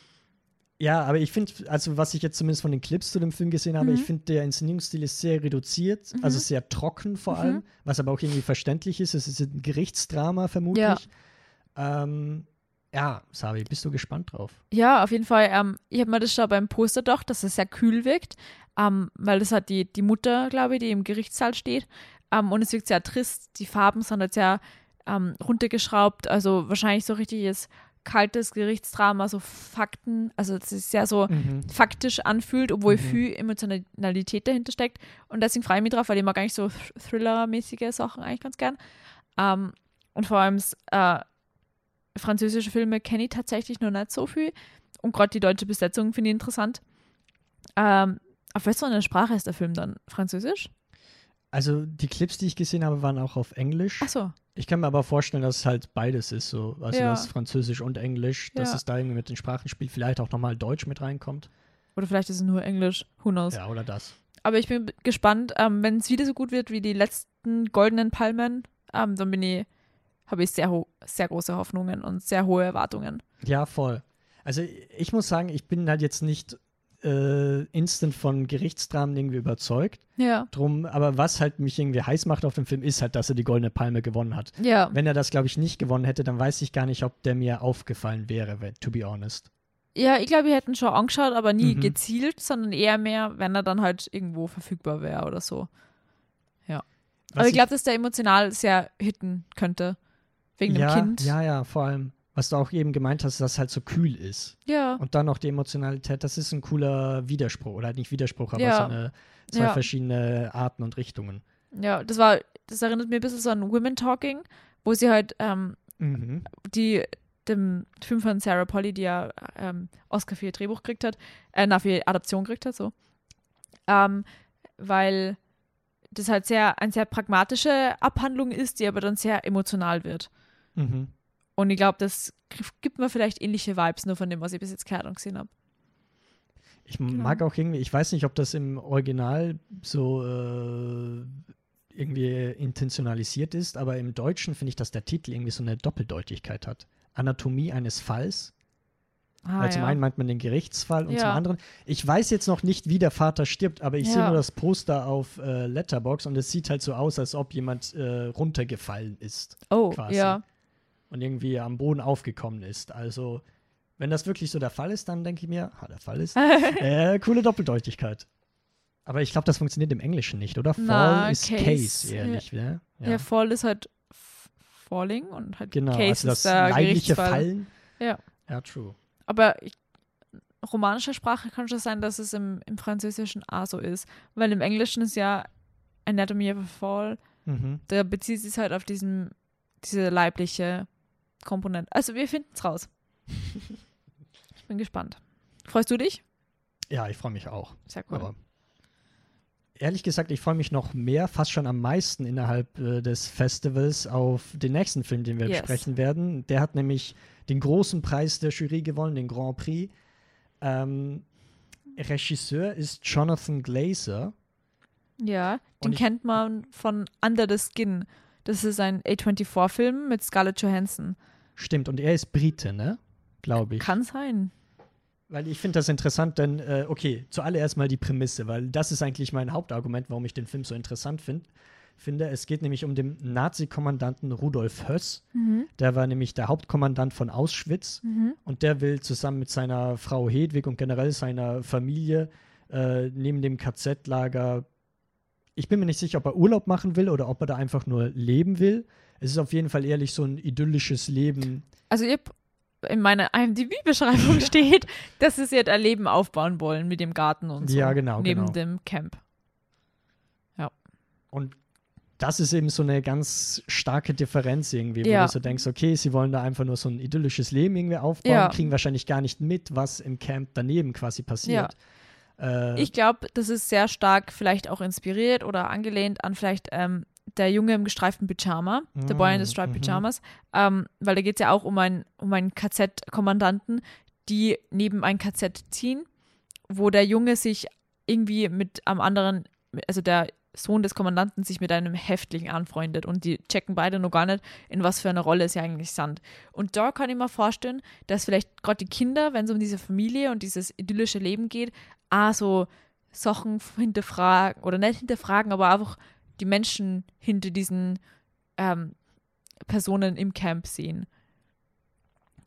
ja, aber ich finde, also was ich jetzt zumindest von den Clips zu dem Film gesehen habe, Mhm. ich finde, der Inszenierungsstil ist sehr reduziert, also sehr trocken vor Mhm. allem, was aber auch irgendwie verständlich ist. Es ist ein Gerichtsdrama vermutlich. Ähm, ja, Sabi, bist du gespannt drauf? Ja, auf jeden Fall. Ähm, ich habe mir das schon beim Poster doch, dass es sehr kühl wirkt, ähm, weil das hat die, die Mutter, glaube ich, die im Gerichtssaal steht. Ähm, und es wirkt sehr trist. Die Farben sind halt sehr ähm, runtergeschraubt. Also wahrscheinlich so richtiges kaltes Gerichtsdrama, so Fakten. Also es ist sehr so Mhm. faktisch anfühlt, obwohl Mhm. viel Emotionalität dahinter steckt. Und deswegen freue ich mich drauf, weil ich mag eigentlich so Thr- Thriller-mäßige Sachen eigentlich ganz gern. Ähm, und vor allem äh, französische Filme kenne ich tatsächlich noch nicht so viel. Und gerade die deutsche Besetzung finde ich interessant. Ähm, auf eine Sprache ist der Film dann? Französisch? Also die Clips, die ich gesehen habe, waren auch auf Englisch. Achso. Ich kann mir aber vorstellen, dass es halt beides ist, so, also Ja. das Französisch und Englisch, dass Ja. es da irgendwie mit den Sprachen spielt, vielleicht auch nochmal Deutsch mit reinkommt. Oder vielleicht ist es nur Englisch. Who knows? Ja, oder das. Aber ich bin gespannt, ähm, wenn es wieder so gut wird wie die letzten goldenen Palmen, ähm, dann bin ich, habe ich sehr, sehr große Hoffnungen und sehr hohe Erwartungen. Ja, voll. Also ich muss sagen, ich bin halt jetzt nicht äh, instant von Gerichtsdramen irgendwie überzeugt. Ja. Drum, aber was halt mich irgendwie heiß macht auf dem Film, ist halt, dass er die Goldene Palme gewonnen hat. Ja. Wenn er das, glaube ich, nicht gewonnen hätte, dann weiß ich gar nicht, ob der mir aufgefallen wäre, wenn- to be honest. Ja, ich glaube, wir hätten schon angeschaut, aber nie Mhm. gezielt, sondern eher mehr, wenn er dann halt irgendwo verfügbar wäre oder so. Was aber ich glaube, dass der emotional sehr hitten könnte. Wegen ja, dem Kind. Ja, ja, vor allem, was du auch eben gemeint hast, dass es halt so kühl ist. Ja. Und dann noch die Emotionalität, das ist ein cooler Widerspruch. Oder halt nicht Widerspruch, aber Ja. so eine, zwei Ja. verschiedene Arten und Richtungen. Ja, das war, das erinnert mir ein bisschen so an Women Talking, wo sie halt ähm, Mhm. die dem Film von Sarah Polly, die ja ähm, Oscar für ihr Drehbuch gekriegt hat, äh, na, für ihre Adaption gekriegt hat, so. Ähm, weil das halt sehr, eine sehr pragmatische Abhandlung ist, die aber dann sehr emotional wird. Mhm. Und ich glaube, das gibt mir vielleicht ähnliche Vibes, nur von dem, was ich bis jetzt gehört und gesehen habe. Ich Genau. mag auch irgendwie, ich weiß nicht, ob das im Original so äh, irgendwie intentionalisiert ist, aber im Deutschen finde ich, dass der Titel irgendwie so eine Doppeldeutigkeit hat. Anatomie eines Falls. Ah, Weil zum ja. einen meint man den Gerichtsfall und zum Ja. anderen, ich weiß jetzt noch nicht, wie der Vater stirbt, aber ich sehe Ja. nur das Poster auf äh, Letterbox und es sieht halt so aus, als ob jemand äh, runtergefallen ist oh, quasi. ja. Und irgendwie am Boden aufgekommen ist. Also Wenn das wirklich so der Fall ist, dann denke ich mir, ah, der Fall ist, (laughs) äh, coole Doppeldeutigkeit. Aber ich glaube, das funktioniert im Englischen nicht, oder? Fall Na, ist Case, Case, ehrlich. Ja. Ja. Fall ist halt Falling und halt Genau, Case also das ist der leibliche. Fallen. Ja. Ja, true. Aber ich, romanischer Sprache kann schon sein, dass es im, im Französischen auch so ist. Weil im Englischen ist ja Anatomy of a Fall, Mhm. da bezieht sich halt auf diesen, diese leibliche Komponente. Also wir finden es raus. (laughs) ich bin gespannt. Freust du dich? Ja, ich freue mich auch. Sehr cool. Aber ehrlich gesagt, ich freue mich noch mehr, fast schon am meisten innerhalb äh, des Festivals auf den nächsten Film, den wir Yes. besprechen werden. Der hat nämlich den großen Preis der Jury gewonnen, den Grand Prix. Ähm, Regisseur ist Jonathan Glazer. Ja, den ich- kennt man von Under the Skin. Das ist ein A24-Film mit Scarlett Johansson. Stimmt, und er ist Brite, ne? Glaube ich. Kann sein. Weil ich finde das interessant, denn, äh, okay, zuallererst mal die Prämisse, weil das ist eigentlich mein Hauptargument, warum ich den Film so interessant find, finde. Es geht nämlich um den Nazi-Kommandanten Rudolf Höss. Mhm. Der war nämlich der Hauptkommandant von Auschwitz Mhm. und der will zusammen mit seiner Frau Hedwig und generell seiner Familie äh, neben dem KZ-Lager, ich bin mir nicht sicher, ob er Urlaub machen will oder ob er da einfach nur leben will. Es ist auf jeden Fall ehrlich so ein idyllisches Leben. Also ihr in meiner IMDb-Beschreibung (laughs) steht, dass sie jetzt ein Leben aufbauen wollen mit dem Garten und so. Ja, genau, Neben genau. dem Camp. Und das ist eben so eine ganz starke Differenz irgendwie, wo Ja. du so denkst, okay, sie wollen da einfach nur so ein idyllisches Leben irgendwie aufbauen, Ja. kriegen wahrscheinlich gar nicht mit, was im Camp daneben quasi passiert. Äh, Ich glaube, das ist sehr stark vielleicht auch inspiriert oder angelehnt an vielleicht ähm, der Junge im gestreiften Pyjama, der Boy in the Mm, Striped mhm. Pyjamas, ähm, weil da geht es ja auch um einen, um einen KZ-Kommandanten, die neben ein KZ ziehen, wo der Junge sich irgendwie mit am anderen, also der Sohn des Kommandanten sich mit einem Häftling anfreundet und die checken beide noch gar nicht, in was für eine Rolle sie eigentlich sind. Und da kann ich mir vorstellen, dass vielleicht gerade die Kinder, wenn es um diese Familie und dieses idyllische Leben geht, auch so Sachen hinterfragen oder nicht hinterfragen, aber einfach die Menschen hinter diesen ähm, Personen im Camp sehen.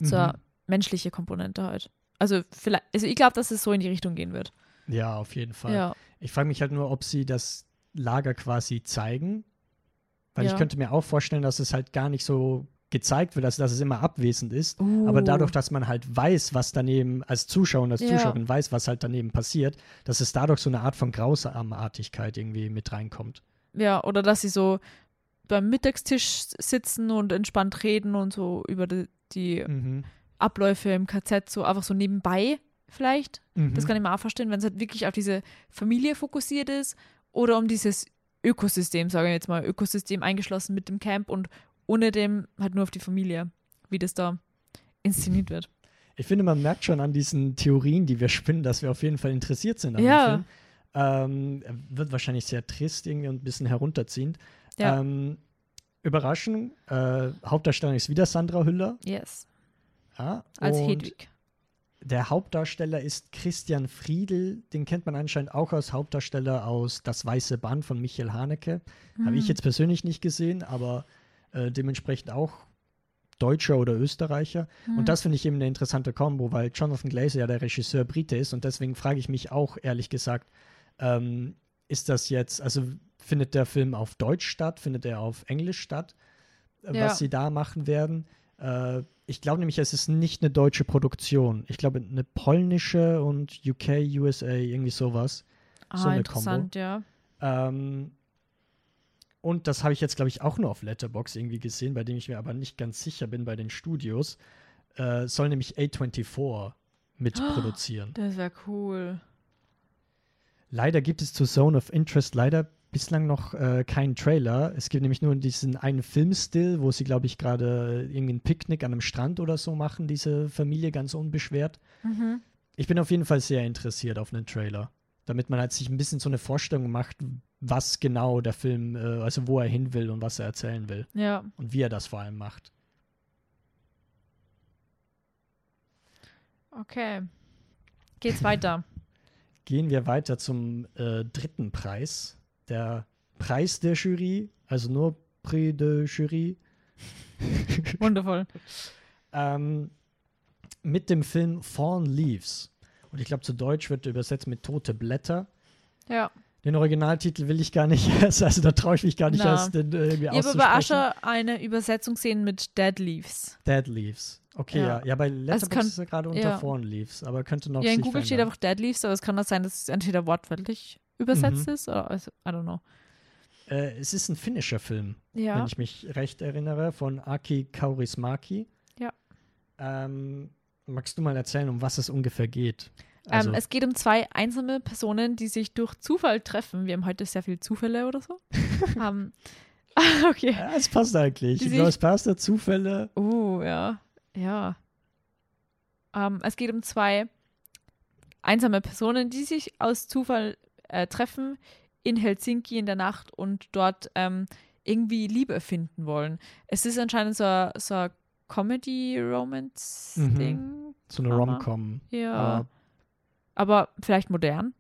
So mhm. menschliche Komponente halt. Also vielleicht, also ich glaube, dass es so in die Richtung gehen wird. Ja, auf jeden Fall. Ja. Ich frage mich halt nur, ob sie das Lager quasi zeigen. Weil Ja. ich könnte mir auch vorstellen, dass es halt gar nicht so gezeigt wird, also dass es immer abwesend ist. Uh. Aber dadurch, dass man halt weiß, was daneben, als Zuschauer und als Ja. Zuschauerin weiß, was halt daneben passiert, dass es dadurch so eine Art von Grausamartigkeit irgendwie mit reinkommt. Ja, oder dass sie so beim Mittagstisch sitzen und entspannt reden und so über die, die Mhm. Abläufe im KZ so einfach so nebenbei vielleicht. Mhm. Das kann ich mir auch vorstellen, wenn es halt wirklich auf diese Familie fokussiert ist oder um dieses Ökosystem, sage ich jetzt mal, Ökosystem eingeschlossen mit dem Camp und ohne dem halt nur auf die Familie, wie das da inszeniert wird. Ich finde, man merkt schon an diesen Theorien, die wir spinnen, dass wir auf jeden Fall interessiert sind an Ja. dem Film. Ähm, er wird wahrscheinlich sehr trist irgendwie und ein bisschen herunterziehend. Ja. Ähm, Überraschung, äh, Hauptdarstellerin ist wieder Sandra Hüller. Yes. Ja, Als Hedwig. Der Hauptdarsteller ist Christian Friedel. Den kennt man anscheinend auch als Hauptdarsteller aus Das Weiße Band von Michael Haneke. Habe Hm. ich jetzt persönlich nicht gesehen, aber äh, dementsprechend auch Deutscher oder Österreicher. Hm. Und das finde ich eben eine interessante Kombo, weil Jonathan Glazer ja der Regisseur Brite ist und deswegen frage ich mich auch ehrlich gesagt, ähm, ist das jetzt, also findet der Film auf Deutsch statt, findet er auf Englisch statt, äh, Ja. was sie da machen werden? Äh, ich glaube nämlich, es ist nicht eine deutsche Produktion. Ich glaube, eine polnische und UK, USA, irgendwie sowas. ah, so eine Kombo. interessant, ja. Ähm, und das habe ich jetzt, glaube ich, auch nur auf Letterbox irgendwie gesehen, bei dem ich mir aber nicht ganz sicher bin bei den Studios. Äh, soll nämlich A24 mitproduzieren. Das wäre cool. Leider gibt es zu Zone of Interest leider bislang noch äh, keinen Trailer. Es gibt nämlich nur diesen einen Filmstill, wo sie, glaube ich, gerade irgendwie ein Picknick an einem Strand oder so machen, diese Familie ganz unbeschwert. Mhm. Ich bin auf jeden Fall sehr interessiert auf einen Trailer, damit man halt sich ein bisschen so eine Vorstellung macht, was genau der Film, äh, also wo er hin will und was er erzählen will Ja. und wie er das vor allem macht. Okay. Geht's weiter. (laughs) Gehen wir weiter zum äh, dritten Preis, der Preis der Jury, also nur Prix de Jury. (laughs) Wundervoll. (laughs) Ähm, mit dem Film Fallen Leaves. Und ich glaube, zu Deutsch wird übersetzt mit Tote Blätter. Ja. Den Originaltitel will ich gar nicht (laughs) erst, also da traue ich mich gar nicht Na. erst, den äh, irgendwie Ich habe bei. Ascher eine Übersetzung gesehen mit Dead Leaves. Dead Leaves. Okay, ja. Ja. Ja, bei Letterboxd kann- ist er gerade unter ja. Fallen Leaves, aber könnte noch Ja, in Google steht verändern. einfach Dead Leaves, aber es kann auch sein, dass es entweder wortwörtlich übersetzt Mhm. ist oder also, I don't know. Äh, es ist ein finnischer Film, wenn Ja. ich mich recht erinnere, von Aki Kaurismäki. Ja. Ähm, magst du mal erzählen, um was es ungefähr geht? Also, ähm, es geht um zwei einsame Personen, die sich durch Zufall treffen. Wir haben heute sehr viele Zufälle oder so. (laughs) ähm, (laughs) okay. ja, es passt eigentlich. Die Ich glaube, es passt der Zufälle. Oh, ja. Ja. Ähm, es geht um zwei einsame Personen, die sich aus Zufall äh, treffen in Helsinki in der Nacht und dort ähm, irgendwie Liebe finden wollen. Es ist anscheinend so, ein- so Comedy-Romance-Ding. So eine. Rom-Com. Ja. Aber, Aber vielleicht modern.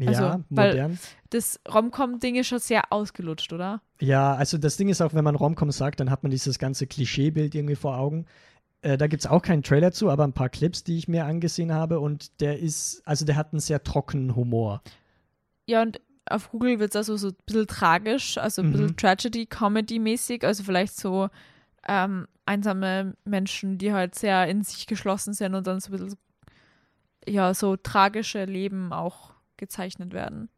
Also, ja, weil- modern. Das Rom-Com-Ding ist schon sehr ausgelutscht, oder? Ja, also das Ding ist auch, wenn man Romcom sagt, dann hat man dieses ganze Klischeebild irgendwie vor Augen. Äh, da gibt es auch keinen Trailer zu, aber ein paar Clips, die ich mir angesehen habe. Und der ist, also der hat einen sehr trockenen Humor. Ja, und auf Google wird es also so ein bisschen tragisch, also ein bisschen Mhm. Tragedy-Comedy-mäßig, also vielleicht so ähm, einsame Menschen, die halt sehr in sich geschlossen sind und dann so ein bisschen, ja, so tragische Leben auch gezeichnet werden.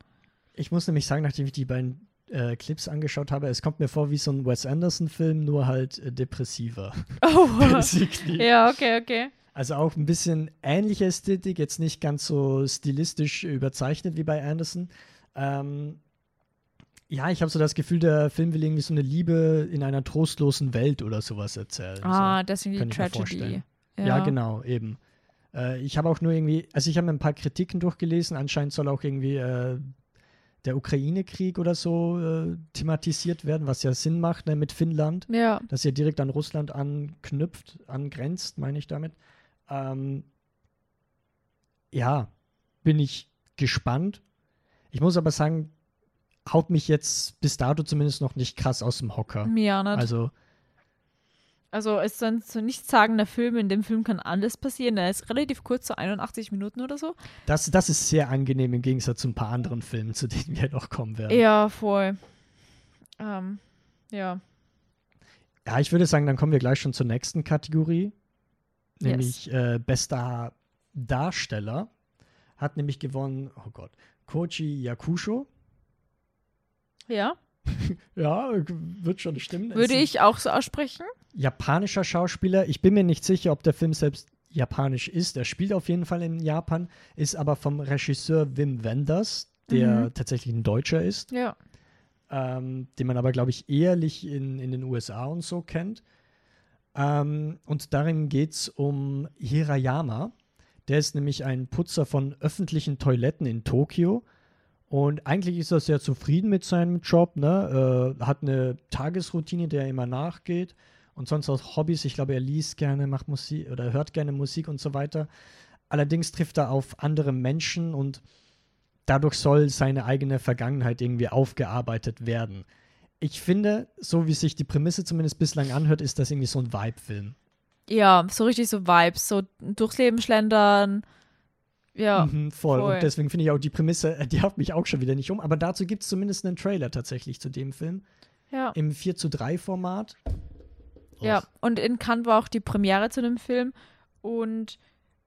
Ich muss nämlich sagen, nachdem ich die beiden äh, Clips angeschaut habe, es kommt mir vor wie so ein Wes Anderson-Film, nur halt äh, depressiver. Oh, (laughs) ja, okay, okay. Also auch ein bisschen ähnliche Ästhetik, jetzt nicht ganz so stilistisch überzeichnet wie bei Anderson. Ähm, ja, ich habe so das Gefühl, der Film will irgendwie so eine Liebe in einer trostlosen Welt oder sowas erzählen. Ah, deswegen kann die Tragedy. so. ja. genau, eben. Äh, ich habe auch nur irgendwie, also ich habe mir ein paar Kritiken durchgelesen, anscheinend soll auch irgendwie äh, der Ukraine-Krieg oder so äh, thematisiert werden, was ja Sinn macht ne, mit Finnland Ja, das ja direkt an Russland anknüpft, angrenzt, meine ich damit. Ähm, ja, bin ich gespannt. Ich muss aber sagen, haut mich jetzt bis dato zumindest noch nicht krass aus dem Hocker. mir auch nicht. Also, Also es ist dann so nichts sagender Film. In dem Film kann alles passieren. Er ist relativ kurz, so 81 Minuten oder so. das, das ist sehr angenehm im Gegensatz zu ein paar anderen Filmen, zu denen wir noch kommen werden. Ja, voll. Ähm, ja. Ja, ich würde sagen, dann kommen wir gleich schon zur nächsten Kategorie, nämlich äh, bester Darsteller. Hat nämlich gewonnen, oh Gott, Koji Yakusho. Ja, (laughs) Ja, wird schon stimmen. Würde ich auch so aussprechen. Japanischer Schauspieler. Ich bin mir nicht sicher, ob der Film selbst japanisch ist. Er spielt auf jeden Fall in Japan, ist aber vom Regisseur Wim Wenders, der Mhm. tatsächlich ein Deutscher ist, Ja. ähm, den man aber, glaube ich, ehrlich in, in den USA und so kennt. Ähm, und darin geht es um Hirayama. Der ist nämlich ein Putzer von öffentlichen Toiletten in Tokio. Und eigentlich ist er sehr zufrieden mit seinem Job, ne? Äh, hat eine Tagesroutine, der er immer nachgeht. Und sonst auch Hobbys. Ich glaube, er liest gerne, macht Musik oder hört gerne Musik und so weiter. Allerdings trifft er auf andere Menschen und dadurch soll seine eigene Vergangenheit irgendwie aufgearbeitet werden. Ich finde, so wie sich die Prämisse zumindest bislang anhört, ist das irgendwie so ein Vibe-Film. Ja, so richtig so Vibes, so durchs Leben schlendern. Ja, Mhm, voll. voll. Und deswegen finde ich auch die Prämisse, äh, die haut mich auch schon wieder nicht um. Aber dazu gibt es zumindest einen Trailer tatsächlich zu dem Film. ja. Im 4 zu 3 Format. Ja, Och, und in Cannes war auch die Premiere zu dem Film und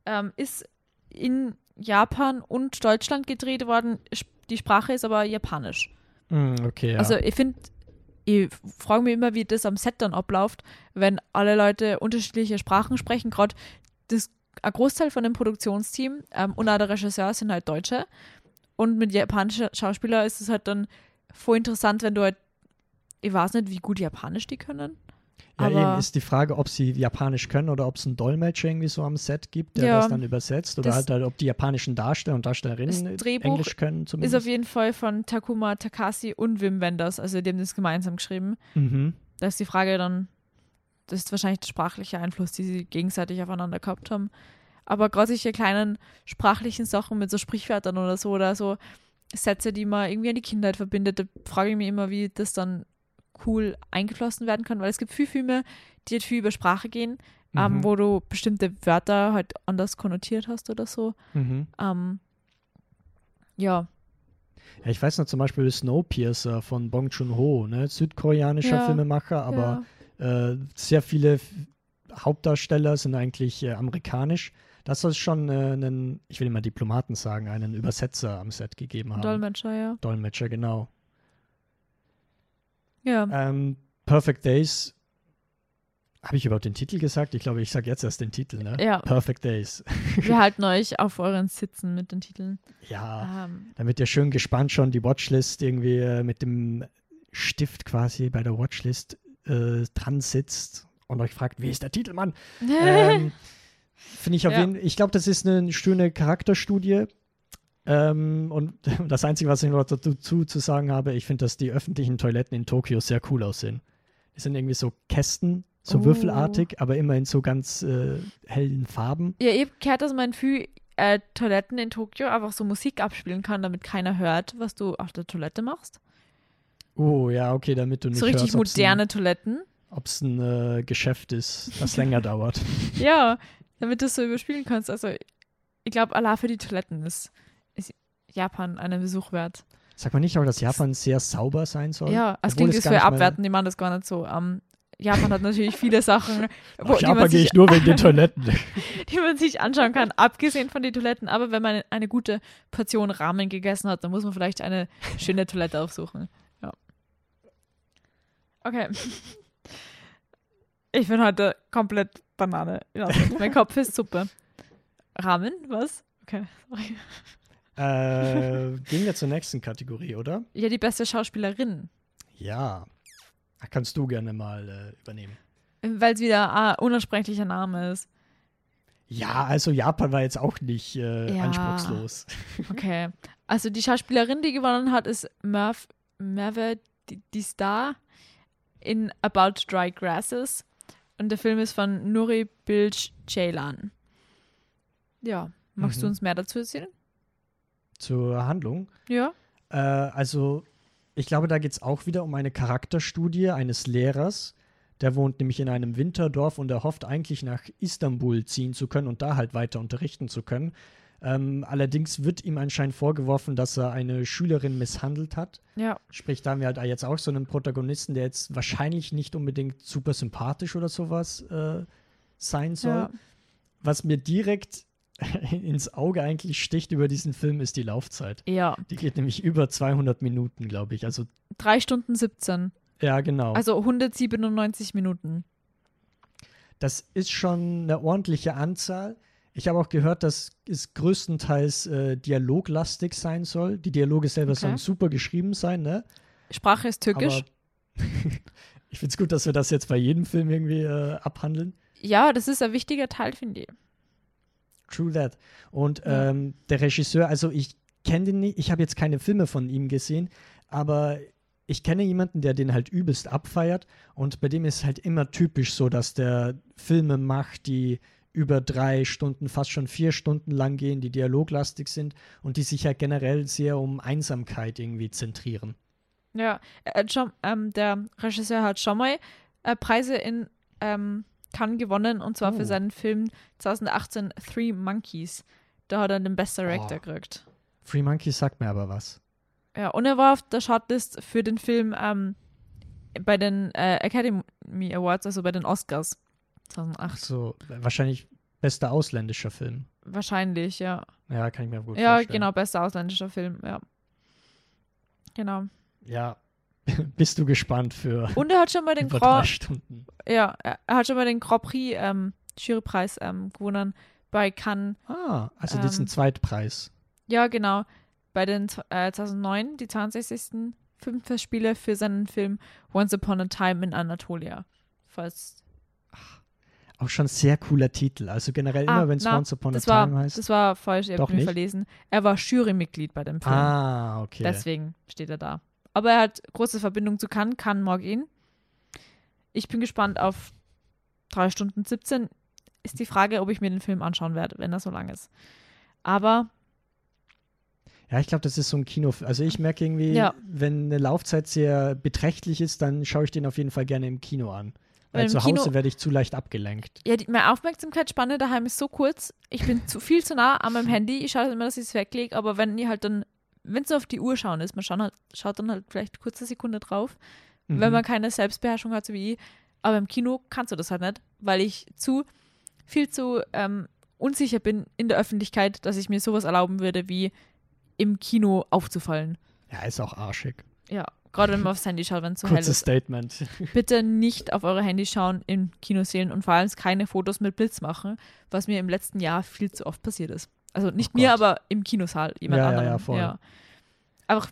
ähm, ist in Japan und Deutschland gedreht worden. Die Sprache ist aber japanisch. mm, okay, ja. Also ich finde, ich frage mich immer, wie das am Set dann abläuft, wenn alle Leute unterschiedliche Sprachen sprechen. Gerade das ein Großteil von dem Produktionsteam ähm, und auch der Regisseur sind halt Deutsche. Und mit japanischen Schauspielern ist es halt dann voll interessant, wenn du halt, ich weiß nicht, wie gut Japanisch die können. ja, aber- eben ist die Frage, ob sie Japanisch können oder ob es einen Dolmetscher irgendwie so am Set gibt, der Ja, das dann übersetzt. Oder halt, halt, ob die japanischen Darsteller und Darstellerinnen Drehbuch Englisch können Ist zumindest. auf jeden Fall von Takuma Takasi und Wim Wenders, also die haben das gemeinsam geschrieben. mhm. Da ist die Frage dann, das ist wahrscheinlich der sprachliche Einfluss, die sie gegenseitig aufeinander gehabt haben. Aber gerade solche kleinen sprachlichen Sachen mit so Sprichwörtern oder so oder so Sätze, die man irgendwie an die Kindheit verbindet, da frage ich mich immer, wie das dann cool eingeflossen werden kann, weil es gibt viele Filme, die halt viel über Sprache gehen. ähm, Mhm. wo du bestimmte Wörter halt anders konnotiert hast oder so. Mhm. Ähm, ja, Ja, ich weiß noch zum Beispiel Snowpiercer von Bong Joon-ho, ne? südkoreanischer Ja, Filmemacher, aber äh, sehr viele Hauptdarsteller sind eigentlich äh, amerikanisch. Das soll schon äh, einen, ich will immer Diplomaten sagen, einen Übersetzer am Set gegeben haben. Dolmetscher, ja. Dolmetscher, genau. Ja, Ähm, Perfect Days. Habe ich überhaupt den Titel gesagt? Ich glaube, ich sage jetzt erst den Titel, ne? Ja. Perfect Days. (laughs) wir halten euch auf euren Sitzen mit den Titeln. Ja, Ähm, damit ihr schön gespannt schon die Watchlist irgendwie äh, mit dem Stift quasi bei der Watchlist äh, dran sitzt und euch fragt, wie ist der Titel, Mann? (laughs) ähm, Finde ich auf Ja. jeden ich glaube, das ist eine schöne Charakterstudie. Ähm, und (laughs) das Einzige, was ich noch dazu zu sagen habe, ich finde, dass die öffentlichen Toiletten in Tokio sehr cool aussehen. Die sind irgendwie so Kästen, so Oh. würfelartig, aber immer in so ganz äh, hellen Farben. ja, ich hab gehört, dass man für äh, Toiletten in Tokio einfach so Musik abspielen kann, damit keiner hört, was du auf der Toilette machst. Oh, ja, okay, damit du nicht so richtig hörst, ob's ein- moderne Toiletten. ob es ein äh, Geschäft ist, das länger (laughs) dauert. Ja, damit du es so überspielen kannst. Also, ich glaube, Allah für die Toiletten ist, ist Japan einen Besuch wert. Sag mal nicht auch, dass Japan sehr sauber sein soll? Ja, Obwohl klingt es jetzt für abwerten, die machen das gar nicht so. Ähm, Japan hat natürlich viele (laughs) Sachen, wo, Nach Japan man gehe ich nur wegen den Toiletten. (laughs) die man sich anschauen kann, abgesehen von den Toiletten. Aber wenn man eine gute Portion Ramen gegessen hat, dann muss man vielleicht eine schöne Toilette aufsuchen. Okay. Ich bin heute komplett Banane. Mein Kopf ist Suppe. Ramen? Was? Okay, sorry. äh, gehen wir zur nächsten Kategorie, oder? Ja, die beste Schauspielerin. Ja. Da kannst du gerne mal äh, übernehmen. Weil es wieder ein unaussprechlicher Name ist. Ja, also Japan war jetzt auch nicht äh, Ja. anspruchslos. (laughs) Okay. Also die Schauspielerin, die gewonnen hat, ist Merv, Merve die, die Star in About Dry Grasses. Und der Film ist von Nuri Bilge Ceylan. Ja. Magst du Mhm. uns mehr dazu erzählen? Zur Handlung. Ja. Äh, also, ich glaube, da geht es auch wieder um eine Charakterstudie eines Lehrers. Der wohnt nämlich in einem Winterdorf und er hofft eigentlich nach Istanbul ziehen zu können und da halt weiter unterrichten zu können. Ähm, allerdings wird ihm anscheinend vorgeworfen, dass er eine Schülerin misshandelt hat. Ja. Sprich, da haben wir halt jetzt auch so einen Protagonisten, der jetzt wahrscheinlich nicht unbedingt super sympathisch oder sowas äh, sein soll. ja. Was mir direkt (laughs) ins Auge eigentlich sticht über diesen Film, ist die Laufzeit. Ja. Die geht nämlich über 200 Minuten, glaube ich. Also, Drei Stunden 17. ja, genau. Also 197 Minuten. das ist schon eine ordentliche Anzahl. Ich habe auch gehört, dass es größtenteils äh, dialoglastig sein soll. Die Dialoge selber Okay. sollen super geschrieben sein, ne? Sprache ist türkisch. (laughs) Ich finde es gut, dass wir das jetzt bei jedem Film irgendwie äh, abhandeln. ja, das ist ein wichtiger Teil, finde ich. True that. Und Ja. ähm, der Regisseur, also ich kenne den nicht, ich habe jetzt keine Filme von ihm gesehen, aber ich kenne jemanden, der den halt übelst abfeiert und bei dem ist halt immer typisch so, dass der Filme macht, die über drei Stunden, fast schon vier Stunden lang gehen, die dialoglastig sind und die sich ja generell sehr um Einsamkeit irgendwie zentrieren. Ja, hat schon, ähm, der Regisseur hat schon mal äh, Preise in ähm, Cannes gewonnen und zwar Oh. für seinen Film 2018 Three Monkeys. Da hat er den Best Director Oh. gekriegt. Free Monkey sagt mir aber was. Ja, und er war auf der Shortlist für den Film ähm, bei den äh, Academy Awards, also bei den Oscars 2008. So, wahrscheinlich bester ausländischer Film. Wahrscheinlich, ja. Ja, kann ich mir gut Ja, vorstellen. genau, bester ausländischer Film, ja. Genau. Ja, (laughs) bist du gespannt für Und er hat schon mal den Grand, Stunden. ja, er hat schon mal den Grand Prix ähm, Jurypreis ähm, gewonnen bei Cannes. Ah, also Ähm, ein Zweitpreis. Ja, genau. Bei den äh, 2009, die 62. Filmfestspiele für seinen Film Once Upon a Time in Anatolia. Falls, Auch schon sehr cooler Titel. Also generell immer, Ah, wenn es na, Once Upon a Time war, heißt. das war falsch, ihr Doch habt mich nicht? verlesen. Er war Jurymitglied bei dem Film. ah, okay. Deswegen steht er da. Aber er hat große Verbindung zu Cannes, Cannes mag ihn. Ich bin gespannt auf 3 Stunden 17. Ist die Frage, ob ich mir den Film anschauen werde, wenn er so lang ist. Aber Ja, ich glaube, das ist so ein Kino. Also ich merke irgendwie, Ja. wenn eine Laufzeit sehr beträchtlich ist, dann schaue ich den auf jeden Fall gerne im Kino an. Weil zu Kino- Hause werde ich zu leicht abgelenkt. Ja, die, meine Aufmerksamkeitsspanne daheim ist so kurz. Ich bin zu viel zu nah an meinem Handy. Ich schaue immer, dass ich es weglege. Aber wenn ihr halt dann, wenn es auf die Uhr schauen ist, man schaut, halt, schaut dann halt vielleicht kurz eine Sekunde drauf, wenn Mhm. man keine Selbstbeherrschung hat, so wie ich. Aber im Kino kannst du das halt nicht, weil ich zu viel zu ähm, unsicher bin in der Öffentlichkeit, dass ich mir sowas erlauben würde, wie im Kino aufzufallen. Ja, ist auch arschig. Ja, gerade wenn man aufs Handy schaut, wenn es so hell Kurzes ist. Statement. Bitte nicht auf eure Handys schauen in Kinosälen und vor allem keine Fotos mit Blitz machen, was mir im letzten Jahr viel zu oft passiert ist. Also nicht Oh mir, aber im Kinosaal, jemand Ja, ja, anderem. ja, voll. Aber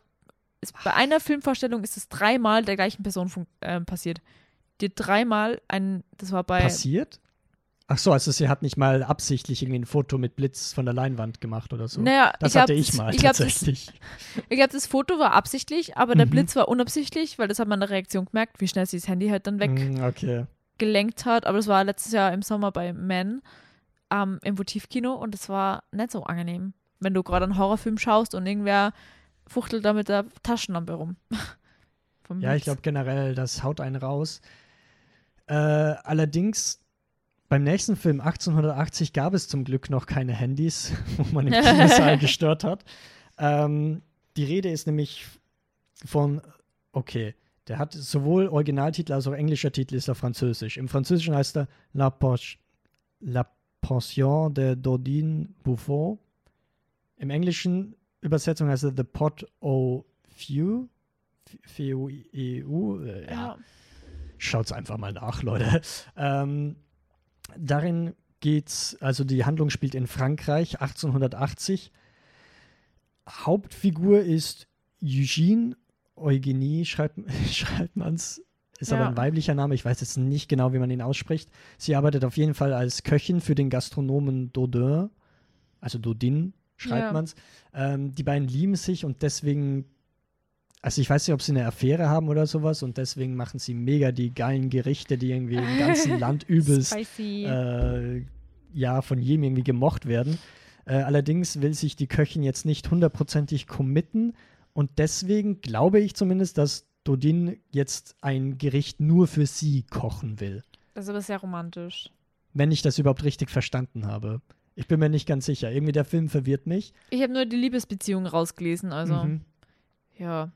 es, bei einer Filmvorstellung ist es dreimal der gleichen Person ähm, passiert. Die dreimal ein, das war bei, Passiert? Ach so, also sie hat nicht mal absichtlich irgendwie ein Foto mit Blitz von der Leinwand gemacht oder so. naja, das ich glaub, hatte ich mal Ich glaube, das, tatsächlich. (laughs) ich glaub, das Foto war absichtlich, aber der Mhm. Blitz war unabsichtlich, weil das hat man in der Reaktion gemerkt, wie schnell sie das Handy halt dann weg Mm, okay. gelenkt hat, aber das war letztes Jahr im Sommer bei Men ähm, im Votivkino und das war nicht so angenehm, wenn du gerade einen Horrorfilm schaust und irgendwer fuchtelt da mit der Taschenlampe rum. (laughs) Ja, ich Blitz. glaube generell, das haut einen raus. Äh, allerdings, beim nächsten Film 1880 gab es zum Glück noch keine Handys, (laughs) wo man im Kinosaal (laughs) gestört hat. Ähm, die Rede ist nämlich von, okay, der hat sowohl Originaltitel als auch englischer Titel ist er französisch. Im Französischen heißt er La, Poche, La Pension de Dodine Buffon. Im Englischen Übersetzung heißt er The Pot au Feu. F-E-U, äh, ja, ja. Schaut's einfach mal nach, Leute. Ähm, darin geht's, also die Handlung spielt in Frankreich 1880. Hauptfigur ist Eugene Eugenie, schreibt, (laughs) schreibt man's. Ist aber Ja. ein weiblicher Name, ich weiß jetzt nicht genau, wie man ihn ausspricht. Sie arbeitet auf jeden Fall als Köchin für den Gastronomen Dodin, also Dodin schreibt Ja. man's. Ähm, die beiden lieben sich und deswegen also ich weiß nicht, ob sie eine Affäre haben oder sowas und deswegen machen sie mega die geilen Gerichte, die irgendwie im ganzen (laughs) Land übelst äh, ja, von jedem irgendwie gemocht werden. Äh, allerdings will sich die Köchin jetzt nicht hundertprozentig committen und deswegen glaube ich zumindest, dass Dodin jetzt ein Gericht nur für sie kochen will. das ist aber sehr romantisch. Wenn ich das überhaupt richtig verstanden habe. Ich bin mir nicht ganz sicher. Irgendwie der Film verwirrt mich. Ich habe nur die Liebesbeziehung rausgelesen, also Mhm. ja,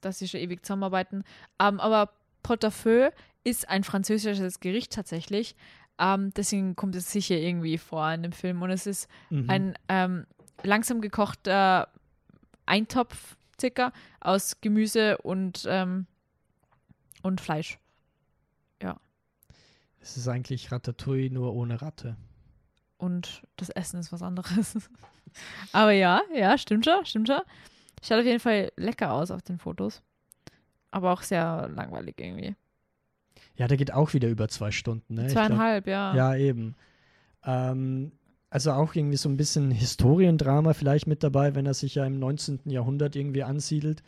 dass sie schon ewig zusammenarbeiten. Ähm, aber Portefeuille ist ein französisches Gericht tatsächlich. Ähm, deswegen kommt es sicher irgendwie vor in dem Film. Und es ist Mhm. ein ähm, langsam gekochter Eintopf circa aus Gemüse und, ähm, und Fleisch. Es ist eigentlich Ratatouille nur ohne Ratte. Und das Essen ist was anderes. (laughs) Aber ja, ja, stimmt schon, stimmt schon. Schaut auf jeden Fall lecker aus auf den Fotos. Aber auch sehr langweilig irgendwie. Ja, der geht auch wieder über zwei Stunden. Ne? Ich glaub- Zweieinhalb, ja. Ja, eben. Ähm, also auch irgendwie so ein bisschen Historiendrama vielleicht mit dabei, wenn er sich ja im 19. Jahrhundert irgendwie ansiedelt.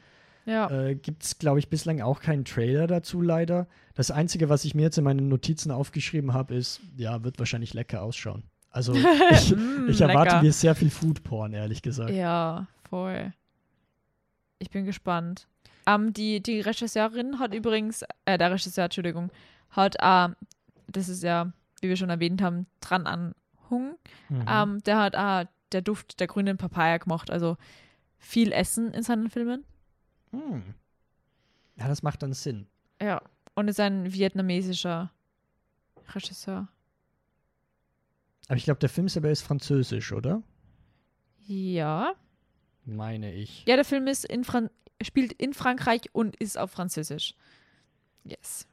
Ja. Äh, Gibt es, glaube ich, bislang auch keinen Trailer dazu leider. Das Einzige, was ich mir jetzt in meinen Notizen aufgeschrieben habe, ist, ja, wird wahrscheinlich lecker ausschauen. Also (laughs) ich, Mm, ich erwarte mir sehr viel Foodporn, ehrlich gesagt. Ja, voll. Ich bin gespannt. Ähm, die, die Regisseurin hat übrigens, äh, der Regisseur, Entschuldigung, hat, äh, das ist ja, wie wir schon erwähnt haben, dran an Hung. Mhm. Ähm, der hat äh, der Duft der grünen Papaya gemacht, also viel Essen in seinen Filmen. Hm. Ja, das macht dann Sinn. Ja. Und ist ein vietnamesischer Regisseur. Aber ich glaube, der Film selber ist französisch, oder? Ja. Meine ich. Ja, der Film ist in Fran spielt in Frankreich und ist auf Französisch. Yes.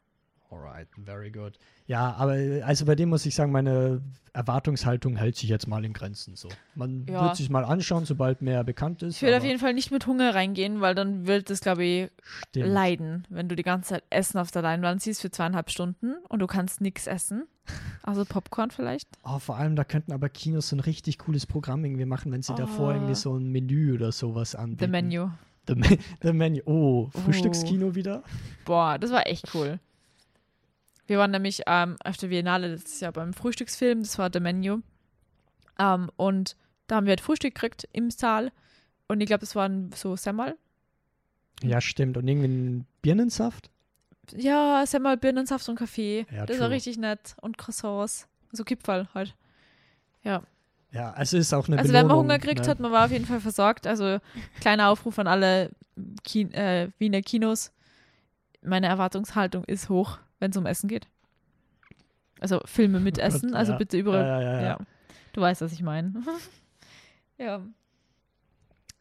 Alright, very good. Ja, aber also bei dem muss ich sagen, meine Erwartungshaltung hält sich jetzt mal in Grenzen so. Man Ja. wird sich mal anschauen, sobald mehr bekannt ist. Ich würde auf jeden Fall nicht mit Hunger reingehen, weil dann wird es, glaube ich, stimmt. leiden, wenn du die ganze Zeit Essen auf der Leinwand siehst für zweieinhalb Stunden und du kannst nichts essen. Also Popcorn vielleicht. Oh, (laughs) vor allem, da könnten aber Kinos so ein richtig cooles Programm irgendwie machen, wenn sie davor Oh. irgendwie so ein Menü oder sowas anbieten. The Menu. The, Me The Menu. Oh, Frühstückskino wieder? Boah, das war echt cool. Wir waren nämlich ähm, auf der Biennale letztes Jahr beim Frühstücksfilm, das war The Menu. Ähm, und da haben wir halt Frühstück gekriegt im Saal. Und ich glaube, das waren so Semmel. Ja, stimmt. Und irgendwie ein Birnensaft? Ja, Semmel, Birnensaft und Kaffee. Ja, das war richtig nett. Und Croissants. Also Kipferl halt. Ja. Ja, also ist auch eine Also wenn man Belohnung, Hunger kriegt ne? hat, man war auf jeden Fall versorgt. Also kleiner Aufruf an alle Ki äh, Wiener Kinos. Meine Erwartungshaltung ist hoch, wenn es um Essen geht. Also Filme mit Essen, also ja. bitte überall. Ja, ja, ja. Du weißt, was ich meine. (laughs) ja.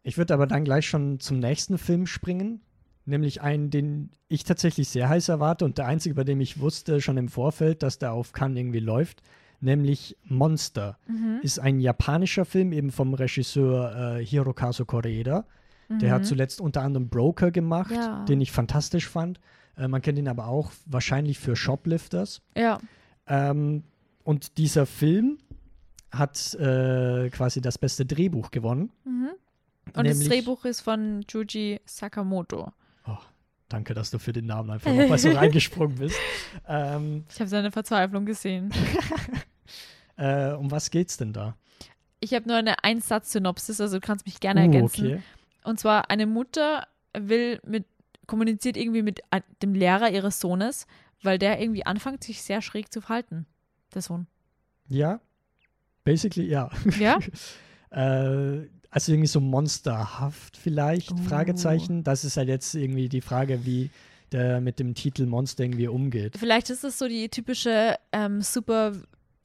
Ich würde aber dann gleich schon zum nächsten Film springen, nämlich einen, den ich tatsächlich sehr heiß erwarte und der einzige, bei dem ich wusste schon im Vorfeld, dass der auf Cannes irgendwie läuft, nämlich Monster. Mhm. Ist ein japanischer Film, eben vom Regisseur äh, Hirokazu Koreeda. Der hat Mhm. zuletzt unter anderem Broker gemacht, den ich fantastisch fand. Äh, man kennt ihn aber auch wahrscheinlich für Shoplifters. Ja. Ähm, und dieser Film hat äh, quasi das beste Drehbuch gewonnen. Mhm. Und das Drehbuch ist von Juji Sakamoto. Oh, danke, dass du für den Namen einfach nochmal so (laughs) reingesprungen bist. Ähm, Ich habe seine Verzweiflung gesehen. (laughs) äh, um was geht's denn da? Ich habe nur eine Einsatz-Synopsis, also du kannst mich gerne Uh, ergänzen. okay. Und zwar eine Mutter will mit, kommuniziert irgendwie mit dem Lehrer ihres Sohnes, weil der irgendwie anfängt, sich sehr schräg zu verhalten. Der Sohn. Ja, basically ja. Ja? (laughs) äh, also irgendwie so monsterhaft vielleicht, Oh. Fragezeichen. Das ist halt jetzt irgendwie die Frage, wie der mit dem Titel Monster irgendwie umgeht. Vielleicht ist das so die typische ähm, super,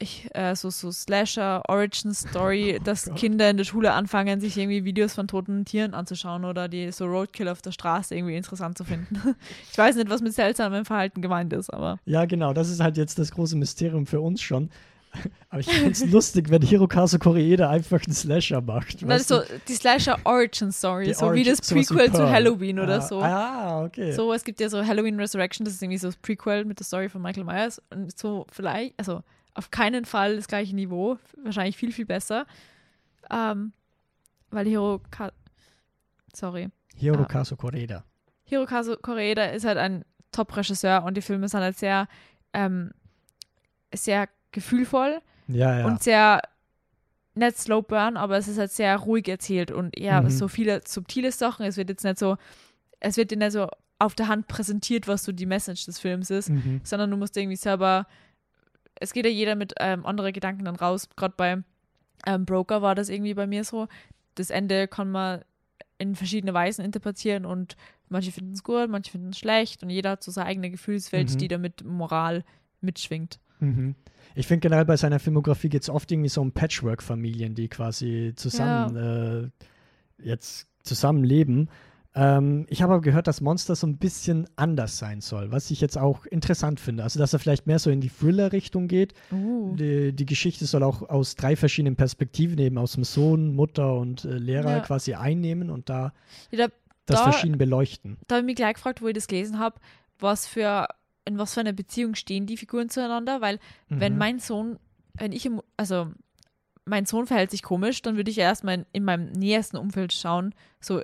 ich, äh, so, so Slasher-Origin-Story, dass Oh Gott. Kinder in der Schule anfangen, sich irgendwie Videos von toten Tieren anzuschauen oder die so Roadkill auf der Straße irgendwie interessant zu finden. (laughs) ich weiß nicht, was mit seltsamem Verhalten gemeint ist, aber Ja, genau, das ist halt jetzt das große Mysterium für uns schon. (laughs) Aber ich finde es lustig, wenn Hirokazu Koreeda einfach einen Slasher macht. das weißt ist so du? die Die so wie Origin- das wie Prequel zu. Halloween oder ah, so. Ah, okay. So, es gibt ja so Halloween Resurrection, das ist irgendwie so das Prequel mit der Story von Michael Myers. Und so vielleicht, also auf keinen Fall das gleiche Niveau, wahrscheinlich viel, viel besser. Ähm, weil Hiroka sorry. Hirokazu Koreeda. Hirokazu Koreeda ist halt ein Top-Regisseur und die Filme sind halt sehr, ähm, sehr gefühlvoll Ja, ja. und sehr nicht slow burn, aber es ist halt sehr ruhig erzählt und eher Mhm. so viele subtile Sachen. Es wird jetzt nicht so, es wird dir nicht so auf der Hand präsentiert, was so die Message des Films ist, mhm. sondern du musst irgendwie selber, es geht ja jeder mit ähm, anderen Gedanken dann raus. Gerade bei ähm, Broker war das irgendwie bei mir so. Das Ende kann man in verschiedene Weisen interpretieren und manche finden es gut, manche finden es schlecht und jeder hat so seine eigene Gefühlswelt, Mhm. die damit Moral mitschwingt. Mhm. Ich finde generell bei seiner Filmografie geht es oft irgendwie so um Patchwork-Familien, die quasi zusammen äh, jetzt zusammenleben. Ähm, ich habe aber gehört, dass Monster so ein bisschen anders sein soll, was ich jetzt auch interessant finde. Also, dass er vielleicht mehr so in die Thriller-Richtung geht. Uh. Die, die Geschichte soll auch aus drei verschiedenen Perspektiven, eben aus dem Sohn, Mutter und äh, Lehrer Ja. quasi einnehmen und da Ja, da das Da- verschieden beleuchten. da habe ich mich gleich gefragt, wo ich das gelesen habe, was für, in was für einer Beziehung stehen die Figuren zueinander, weil wenn Mhm. mein Sohn, wenn ich im, also mein Sohn verhält sich komisch, dann würde ich ja erstmal in, in meinem nähersten Umfeld schauen, so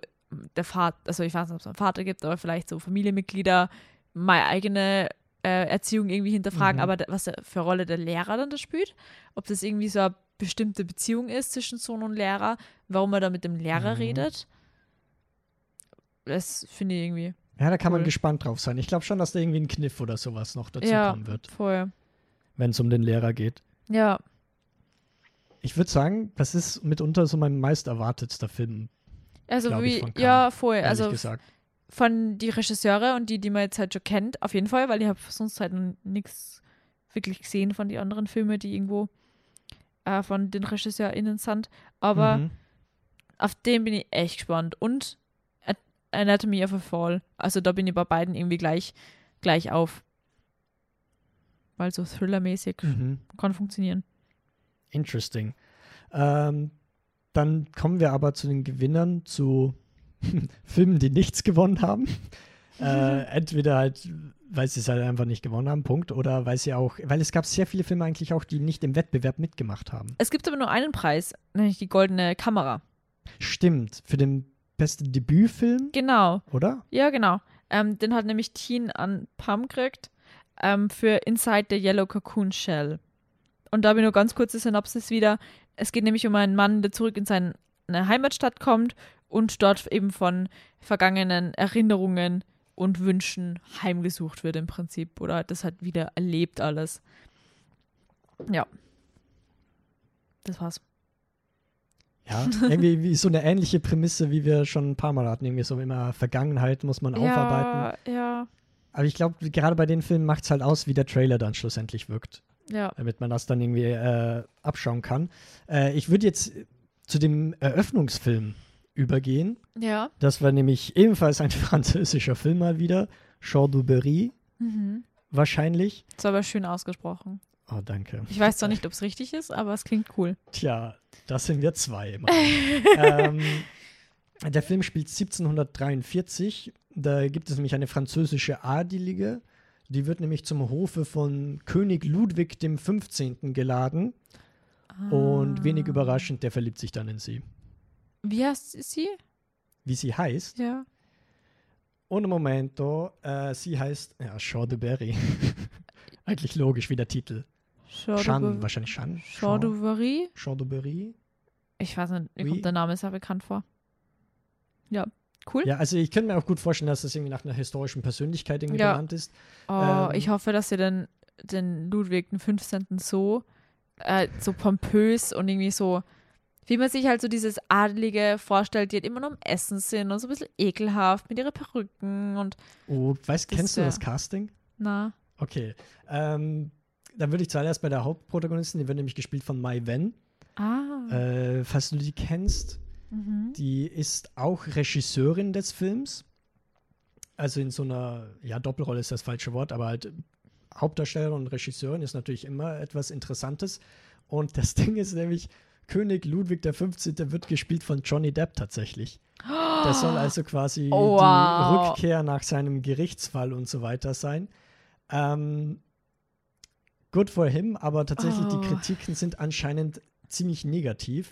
der Vater, also ich weiß nicht, ob es einen Vater gibt, aber vielleicht so Familienmitglieder, meine eigene äh, Erziehung irgendwie hinterfragen, Mhm. aber was der, für Rolle der Lehrer dann da spielt, ob das irgendwie so eine bestimmte Beziehung ist zwischen Sohn und Lehrer, warum er da mit dem Lehrer Mhm. redet, das finde ich irgendwie Ja, da kann man Cool. gespannt drauf sein. Ich glaube schon, dass da irgendwie ein Kniff oder sowas noch dazu Ja. kommen wird, voll. wenn es um den Lehrer geht. Ja, Ich würde sagen, das ist mitunter so mein meist erwartetster Film, also wie, Cannes, ja, voll. Also gesagt. von die Regisseure und die, die man jetzt halt schon kennt, auf jeden Fall, weil ich habe sonst halt nichts wirklich gesehen von den anderen Filmen, die irgendwo äh, von den RegisseurInnen sind. Aber Mhm. auf den bin ich echt gespannt. Und Anatomy of a Fall. Also da bin ich bei beiden irgendwie gleich, gleich auf. Weil so thrillermäßig Mhm. kann funktionieren. Interesting. Ähm, dann kommen wir aber zu den Gewinnern, zu (laughs) Filmen, die nichts gewonnen haben. (laughs) äh, entweder halt, weil sie es halt einfach nicht gewonnen haben, Punkt, oder weil sie auch, weil es gab sehr viele Filme eigentlich auch, die nicht im Wettbewerb mitgemacht haben. Es gibt aber nur einen Preis, nämlich die goldene Kamera. Stimmt, für den besten Debütfilm, Genau. oder? Ja, genau. Ähm, den hat nämlich Teen an Pam gekriegt ähm, für Inside the Yellow Cocoon Shell. Und da habe ich nur ganz kurze Synopsis wieder. Es geht nämlich um einen Mann, der zurück in seine Heimatstadt kommt und dort eben von vergangenen Erinnerungen und Wünschen heimgesucht wird im Prinzip oder das halt wieder erlebt alles. Ja. Das war's. Ja, irgendwie wie so eine ähnliche Prämisse, wie wir schon ein paar Mal hatten. Irgendwie so immer Vergangenheit muss man aufarbeiten. Ja, ja, Aber ich glaube, gerade bei den Filmen macht es halt aus, wie der Trailer dann schlussendlich wirkt, ja. damit man das dann irgendwie äh, abschauen kann. Äh, ich würde jetzt zu dem Eröffnungsfilm übergehen. Ja. Das war nämlich ebenfalls ein (laughs) französischer Film mal wieder. Jean Duberry Mhm. wahrscheinlich. Das war aber schön ausgesprochen. Oh, danke. Ich weiß zwar nicht, ob es richtig ist, aber es klingt cool. Tja, das sind wir zwei immer. (laughs) ähm, der Film spielt 1743. Da gibt es nämlich eine französische Adelige. Die wird nämlich zum Hofe von König Ludwig dem 15. geladen. Und wenig Ah. überraschend, der verliebt sich dann in sie. Wie heißt sie? Wie sie heißt? Ja. Un momento, äh, sie heißt ja, Jean de Berry. (laughs) Eigentlich logisch wie der Titel. Jean, wahrscheinlich Jean. Jean du Vary? Jean de Berry. Ich weiß nicht, mir Oui. kommt der Name sehr bekannt vor. Ja, cool. Ja, also ich könnte mir auch gut vorstellen, dass das irgendwie nach einer historischen Persönlichkeit irgendwie Ja. benannt ist. Oh, Ähm, ich hoffe, dass sie den, den Ludwig den 15. so, äh, so pompös und irgendwie so, wie man sich halt so dieses Adelige vorstellt, die halt immer nur am Essen sind und so ein bisschen ekelhaft mit ihren Perücken und Oh, weißt, kennst du das Casting? na. Okay. Ähm, dann würde ich zuallererst bei der Hauptprotagonistin, die wird nämlich gespielt von Mai Wen. Ah. Äh, falls du die kennst, mhm. die ist auch Regisseurin des Films. Also in so einer, ja, Doppelrolle ist das falsche Wort, aber halt Hauptdarstellerin und Regisseurin ist natürlich immer etwas Interessantes. Und das (laughs) Ding ist nämlich, König Ludwig der 15. wird gespielt von Johnny Depp tatsächlich. Das soll also quasi Oh, die wow. Rückkehr nach seinem Gerichtsfall und so weiter sein. Ähm, good for him, aber tatsächlich Oh. die Kritiken sind anscheinend ziemlich negativ.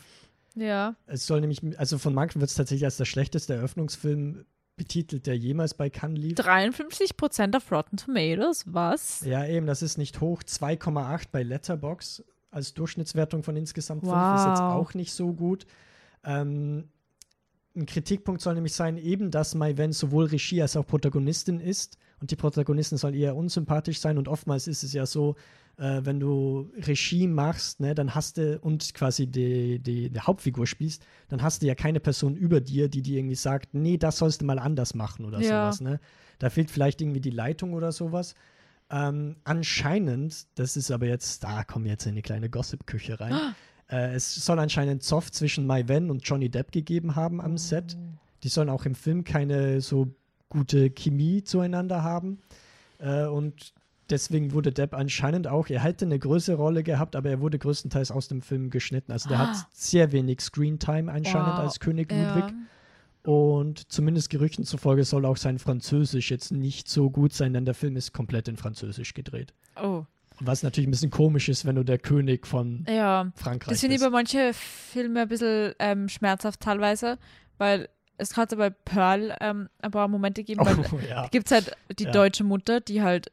Ja. Es soll nämlich, also von manchen wird es tatsächlich als der schlechteste Eröffnungsfilm betitelt, der jemals bei Cannes lief. 53% auf Rotten Tomatoes, was? Ja, eben, das ist nicht hoch. 2,8 bei Letterbox als Durchschnittswertung von insgesamt 5 ist jetzt Wow. auch nicht so gut. Ähm, ein Kritikpunkt soll nämlich sein, eben, dass Mai Wen sowohl Regie als auch Protagonistin ist. Und die Protagonistin soll eher unsympathisch sein. Und oftmals ist es ja so, äh, wenn du Regie machst, ne, dann hast du und quasi die, die, die Hauptfigur spielst, dann hast du ja keine Person über dir, die dir irgendwie sagt, nee, das sollst du mal anders machen oder Ja. sowas. Ne? Da fehlt vielleicht irgendwie die Leitung oder sowas. Ähm, anscheinend, das ist aber jetzt, da kommen wir jetzt in die kleine Gossip-Küche rein. äh, es soll anscheinend Zoff zwischen Mai Wen und Johnny Depp gegeben haben am Set. Die sollen auch im Film keine so gute Chemie zueinander haben. Äh, und deswegen wurde Depp anscheinend auch, er hätte eine größere Rolle gehabt, aber er wurde größtenteils aus dem Film geschnitten. Also der Ah. hat sehr wenig Screentime anscheinend Wow. als König Ja. Ludwig. Und zumindest Gerüchten zufolge soll auch sein Französisch jetzt nicht so gut sein, denn der Film ist komplett in Französisch gedreht. Oh. Was natürlich ein bisschen komisch ist, wenn du der König von Ja. Frankreich Das finde ich bist. bei manchen Filmen ein bisschen ähm, schmerzhaft teilweise, weil es hat bei Pearl ähm, ein paar Momente gegeben, weil Oh, ja. da gibt es halt die Ja. deutsche Mutter, die halt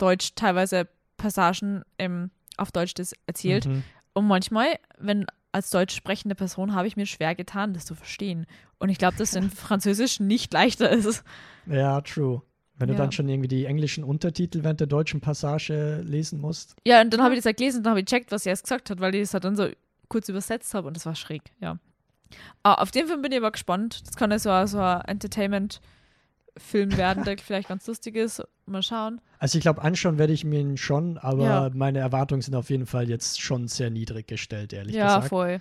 Deutsch teilweise Passagen ähm, auf Deutsch das erzählt. Mhm. Und manchmal, wenn als deutsch sprechende Person habe ich mir schwer getan, das zu verstehen. Und ich glaube, dass in (laughs) Französisch nicht leichter ist. Ja, true. Wenn du Ja. dann schon irgendwie die englischen Untertitel während der deutschen Passage lesen musst. Ja, und dann habe ich das halt gelesen und dann habe ich gecheckt, was sie erst gesagt hat, weil ich es halt dann so kurz übersetzt habe und das war schräg, ja. Ah, auf den Film bin ich aber gespannt. Das kann ja so, so ein Entertainment-Film werden, der vielleicht ganz lustig ist. Mal schauen. Also ich glaube, anschauen werde ich mir ihn schon, aber Ja. meine Erwartungen sind auf jeden Fall jetzt schon sehr niedrig gestellt, ehrlich ja, gesagt. voll.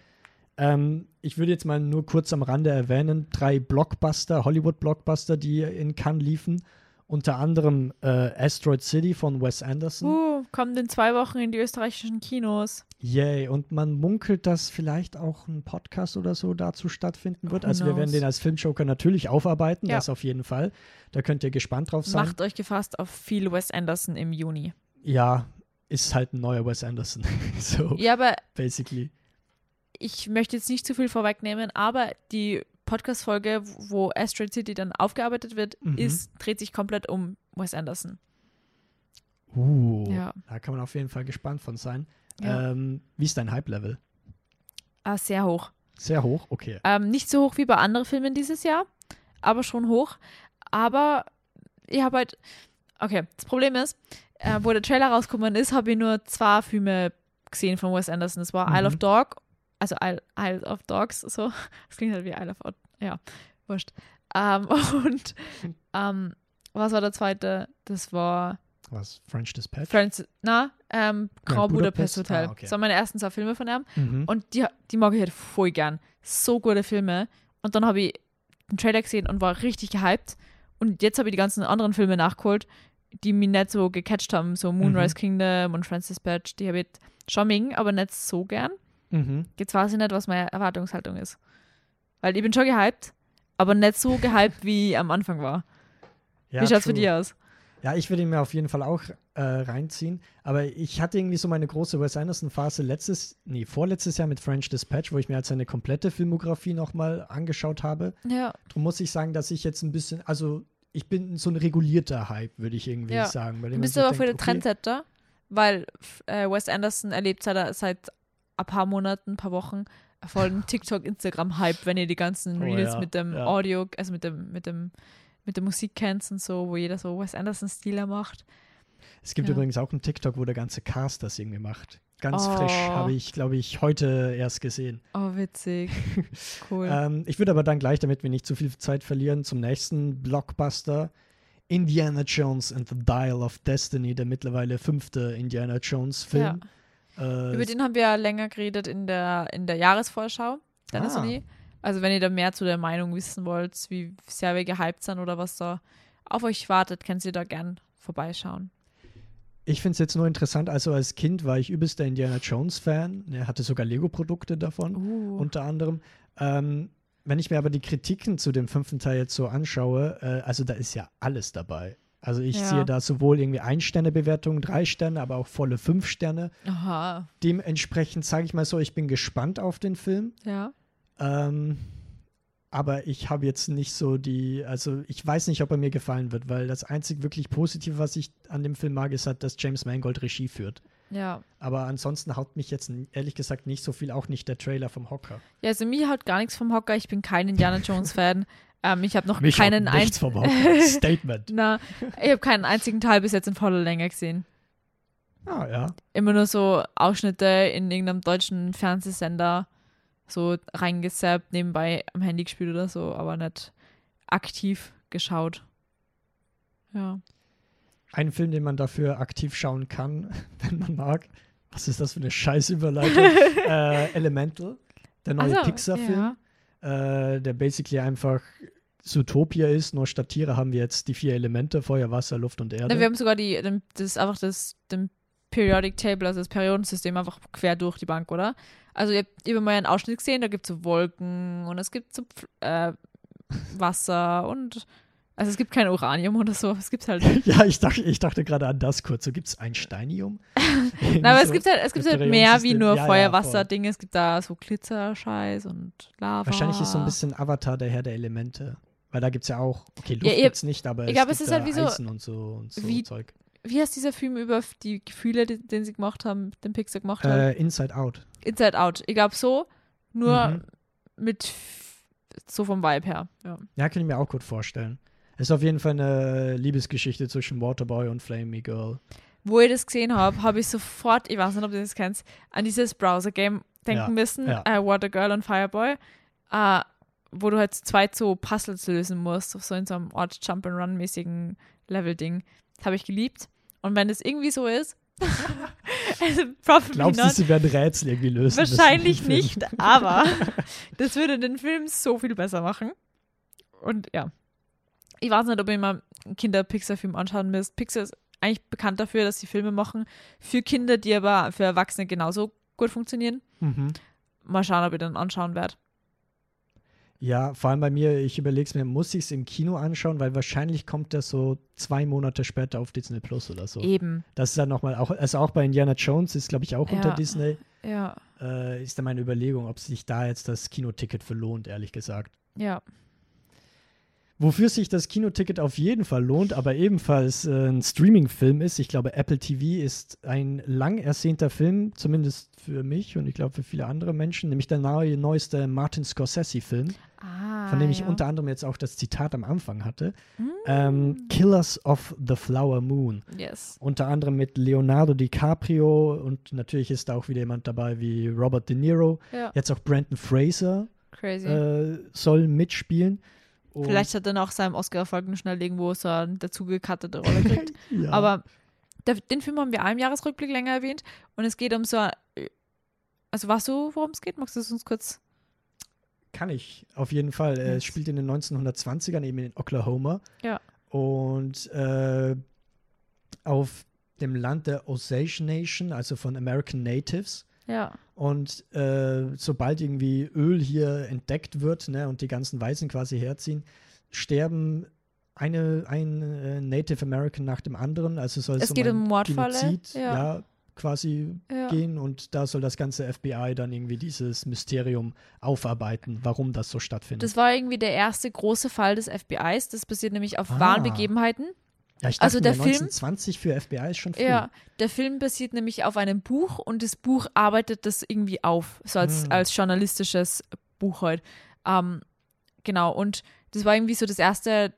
Ähm, ich würde jetzt mal nur kurz am Rande erwähnen, drei Blockbuster, Hollywood-Blockbuster, die in Cannes liefen. Unter anderem äh, Asteroid City von Wes Anderson. Uh, kommt in zwei Wochen in die österreichischen Kinos. Yay. Und man munkelt, dass vielleicht auch ein Podcast oder so dazu stattfinden wird. Who also wir werden den als Filmjoker natürlich aufarbeiten, Ja. das auf jeden Fall. Da könnt ihr gespannt drauf sein. Macht euch gefasst auf viel Wes Anderson im Juni. Ja, ist halt ein neuer Wes Anderson. (laughs) so, Ja, aber basically. ich möchte jetzt nicht zu viel vorwegnehmen, aber die Podcast-Folge, wo Asteroid City dann aufgearbeitet wird, Mhm. ist, dreht sich komplett um Wes Anderson. Uh, Ja. da kann man auf jeden Fall gespannt von sein. Ja. Ähm, wie ist dein Hype-Level? Ah, sehr hoch. Sehr hoch? Okay. Ähm, nicht so hoch wie bei anderen Filmen dieses Jahr, aber schon hoch. Aber ich habe halt, okay, das Problem ist, äh, wo der Trailer rausgekommen ist, habe ich nur zwei Filme gesehen von Wes Anderson. Das war Mhm. Isle of Dog, also Isle, Isle of Dogs, so. (laughs) Das klingt halt wie Isle of, ja, wurscht. Ähm, (laughs) und ähm, was war der zweite? Das war Was? French Dispatch? Friends, na, ähm, Grand Budapest Budapest? Hotel. Ah, okay. Das waren meine ersten zwei Filme von ihm. Mhm. Und die, die mag ich halt voll gern. So gute Filme. Und dann habe ich den Trailer gesehen und war richtig gehypt. Und jetzt habe ich die ganzen anderen Filme nachgeholt, die mich nicht so gecatcht haben. So Moonrise Kingdom und Francis Patch. Die habe ich schon mögen, aber nicht so gern. Mhm. Jetzt weiß ich nicht, was meine Erwartungshaltung ist. Weil ich bin schon gehypt, aber nicht so gehypt, wie am Anfang war. Ja, wie schaut's für true. dir aus? Ja, ich würde ihn mir auf jeden Fall auch äh, reinziehen. Aber ich hatte irgendwie so meine große Wes Anderson-Phase letztes, nee, vorletztes Jahr mit French Dispatch, wo ich mir halt seine komplette Filmografie nochmal angeschaut habe. Ja, Darum muss ich sagen, dass ich jetzt ein bisschen, also ich bin so ein regulierter Hype, würde ich irgendwie Ja. sagen. Bei dem Du bist aber für den okay, Trendsetter, weil äh, Wes Anderson erlebt seit, seit ein paar Monaten, ein paar Wochen voll einen TikTok-Instagram-Hype, wenn ihr die ganzen Oh Reels ja, mit dem ja. Audio, also mit dem, mit dem, mit der Musik kennt und so, wo jeder so Wes Anderson-Stile macht. Es gibt Ja. übrigens auch einen TikTok, wo der ganze Cast das irgendwie macht. Ganz Oh. frisch, habe ich, glaube ich, heute erst gesehen. Oh, witzig. (laughs) Cool. Ähm, ich würde aber dann gleich, damit wir nicht zu viel Zeit verlieren, zum nächsten Blockbuster. Indiana Jones and the Dial of Destiny, der mittlerweile fünfte Indiana Jones-Film. Äh, Über den haben wir ja länger geredet in der, in der Jahresvorschau der Ah. Sony. Also wenn ihr da mehr zu der Meinung wissen wollt, wie sehr wir gehypt sind oder was da auf euch wartet, könnt ihr da gern vorbeischauen. ich finde es jetzt nur interessant, also als Kind war ich übelster Indiana Jones-Fan. Er hatte sogar Lego-Produkte davon. Uh. unter anderem. Ähm, wenn ich mir aber die Kritiken zu dem fünften Teil jetzt so anschaue, äh, also da ist ja alles dabei. Also ich Ja. sehe da sowohl irgendwie Ein-Sterne-Bewertungen, drei Sterne, aber auch volle fünf Sterne. Aha, Dementsprechend sage ich mal so, ich bin gespannt auf den Film. ja. Ähm, aber ich habe jetzt nicht so die, also ich weiß nicht, ob er mir gefallen wird, weil das einzig wirklich Positive, was ich an dem Film mag, ist halt, dass James Mangold Regie führt. Ja. Aber ansonsten haut mich jetzt ehrlich gesagt nicht so viel, auch nicht der Trailer vom Hocker. Ja, also mir hat gar nichts vom Hocker. Ich bin kein Indiana Jones-Fan. (laughs) ähm, ich habe noch Mich keinen einzigen. (laughs) Statement. Na, ich habe keinen einzigen Teil bis jetzt in voller Länge gesehen. Ah, ja. Immer nur so Ausschnitte in irgendeinem deutschen Fernsehsender so reingesappt, nebenbei am Handy gespielt oder so, aber nicht aktiv geschaut. Ja. Ein Film, den man dafür aktiv schauen kann, (laughs) wenn man mag. Was ist das für eine Scheißüberleitung? (laughs) äh, Elemental, der neue Also, Pixar-Film, ja. Äh, der basically einfach Zootopia ist, nur statt Tiere haben wir jetzt die vier Elemente, Feuer, Wasser, Luft und Erde. Na, wir haben sogar die, das einfach das, den Periodic Table, also das Periodensystem einfach quer durch die Bank, oder? Also ihr habt immer mal einen Ausschnitt gesehen, da gibt es so Wolken und es gibt so äh, Wasser und also es gibt kein Uranium oder so, es gibt halt. (laughs) ja, ich dachte, ich dachte gerade an das kurz. So gibt es ein Steinium? (laughs) Na, aber es So gibt halt, es gibt halt mehr wie nur Ja, ja, Feuer, voll. Wasser, Dinge. Es gibt da so Glitzer-Scheiß und Lava. Wahrscheinlich ist so ein bisschen Avatar der Herr der Elemente. Weil da gibt es ja auch, okay, Luft Ja, es nicht, aber ich es glaube, gibt es ist halt wie so- Eisen und so, und so wie- Zeug. Wie heißt dieser Film über die Gefühle, die, den sie gemacht haben, den Pixar gemacht haben? Äh, Inside Out. Inside Out. Ich glaube so, nur Mhm. mit so vom Vibe her. Ja. Ja, kann ich mir auch gut vorstellen. Ist auf jeden Fall eine Liebesgeschichte zwischen Waterboy und Flamey Girl. Wo ich das gesehen habe, habe ich sofort, ich weiß nicht, ob du das kennst, an dieses Browser-Game denken Ja, müssen, ja. äh, Water Girl und Fireboy, äh, wo du halt zu zweit so Puzzles lösen musst, so in so einem Art Jump-and-Run-mäßigen Level-Ding. Das habe ich geliebt. Und wenn das irgendwie so ist, (laughs) also probably Glaubst du, sie werden Rätsel irgendwie lösen? wahrscheinlich (laughs) nicht, aber das würde den Film so viel besser machen. Und ja, ich weiß nicht, ob ihr mal einen Kinder-Pixar-Film anschauen müsst. Pixar ist eigentlich bekannt dafür, dass sie Filme machen für Kinder, die aber für Erwachsene genauso gut funktionieren. Mhm. Mal schauen, ob ihr den anschauen werdet. Ja, vor allem bei mir, ich überlege es mir, muss ich es im Kino anschauen, weil wahrscheinlich kommt das so zwei Monate später auf Disney Plus oder so. Eben, Das ist dann nochmal auch, also auch bei Indiana Jones ist, glaube ich, auch unter Ja. Disney. ja, Äh, ist dann meine Überlegung, ob sich da jetzt das Kinoticket verlohnt, ehrlich gesagt. ja. Wofür sich das Kinoticket auf jeden Fall lohnt, aber ebenfalls äh, ein Streaming-Film ist, ich glaube, Apple TV ist ein lang ersehnter Film, zumindest für mich und ich glaube für viele andere Menschen, nämlich der neue, neueste Martin Scorsese-Film. Ah, von dem ich ja. unter anderem jetzt auch das Zitat am Anfang hatte. Mm. Ähm, Killers of the Flower Moon. Yes. Unter anderem mit Leonardo DiCaprio und natürlich ist da auch wieder jemand dabei wie Robert De Niro. Ja, Jetzt auch Brandon Fraser äh, soll mitspielen. Und- Vielleicht hat er nach seinem Oscar-Erfolg noch schnell irgendwo so eine dazugekattete Rolle gekriegt. (laughs) ja. Aber der, den Film haben wir auch im Jahresrückblick länger erwähnt. Und es geht um so. ein- Also, weißt du, worum es geht? Magst du es uns kurz? Kann ich, auf jeden Fall. Äh, Es spielt in den 1920ern eben in Oklahoma. Ja. Und äh, auf dem Land der Osage Nation, also von American Natives. Ja. Und äh, sobald irgendwie Öl hier entdeckt wird ne, und die ganzen Weißen quasi herziehen, sterben eine, ein äh, Native American nach dem anderen. Also soll Es um geht um Mordfalle, Genozid, ja. ja, quasi Ja. gehen und da soll das ganze FBI dann irgendwie dieses Mysterium aufarbeiten, warum das so stattfindet. Das war irgendwie der erste große Fall des FBIs. Das basiert nämlich auf Ah. wahren Begebenheiten. Ja, ich also dachte der mir, Film- 1920 für FBI ist schon früh. Ja, der Film basiert nämlich auf einem Buch und das Buch arbeitet das irgendwie auf, so als, Hm. als journalistisches Buch halt. Ähm, genau, und das war irgendwie so das erste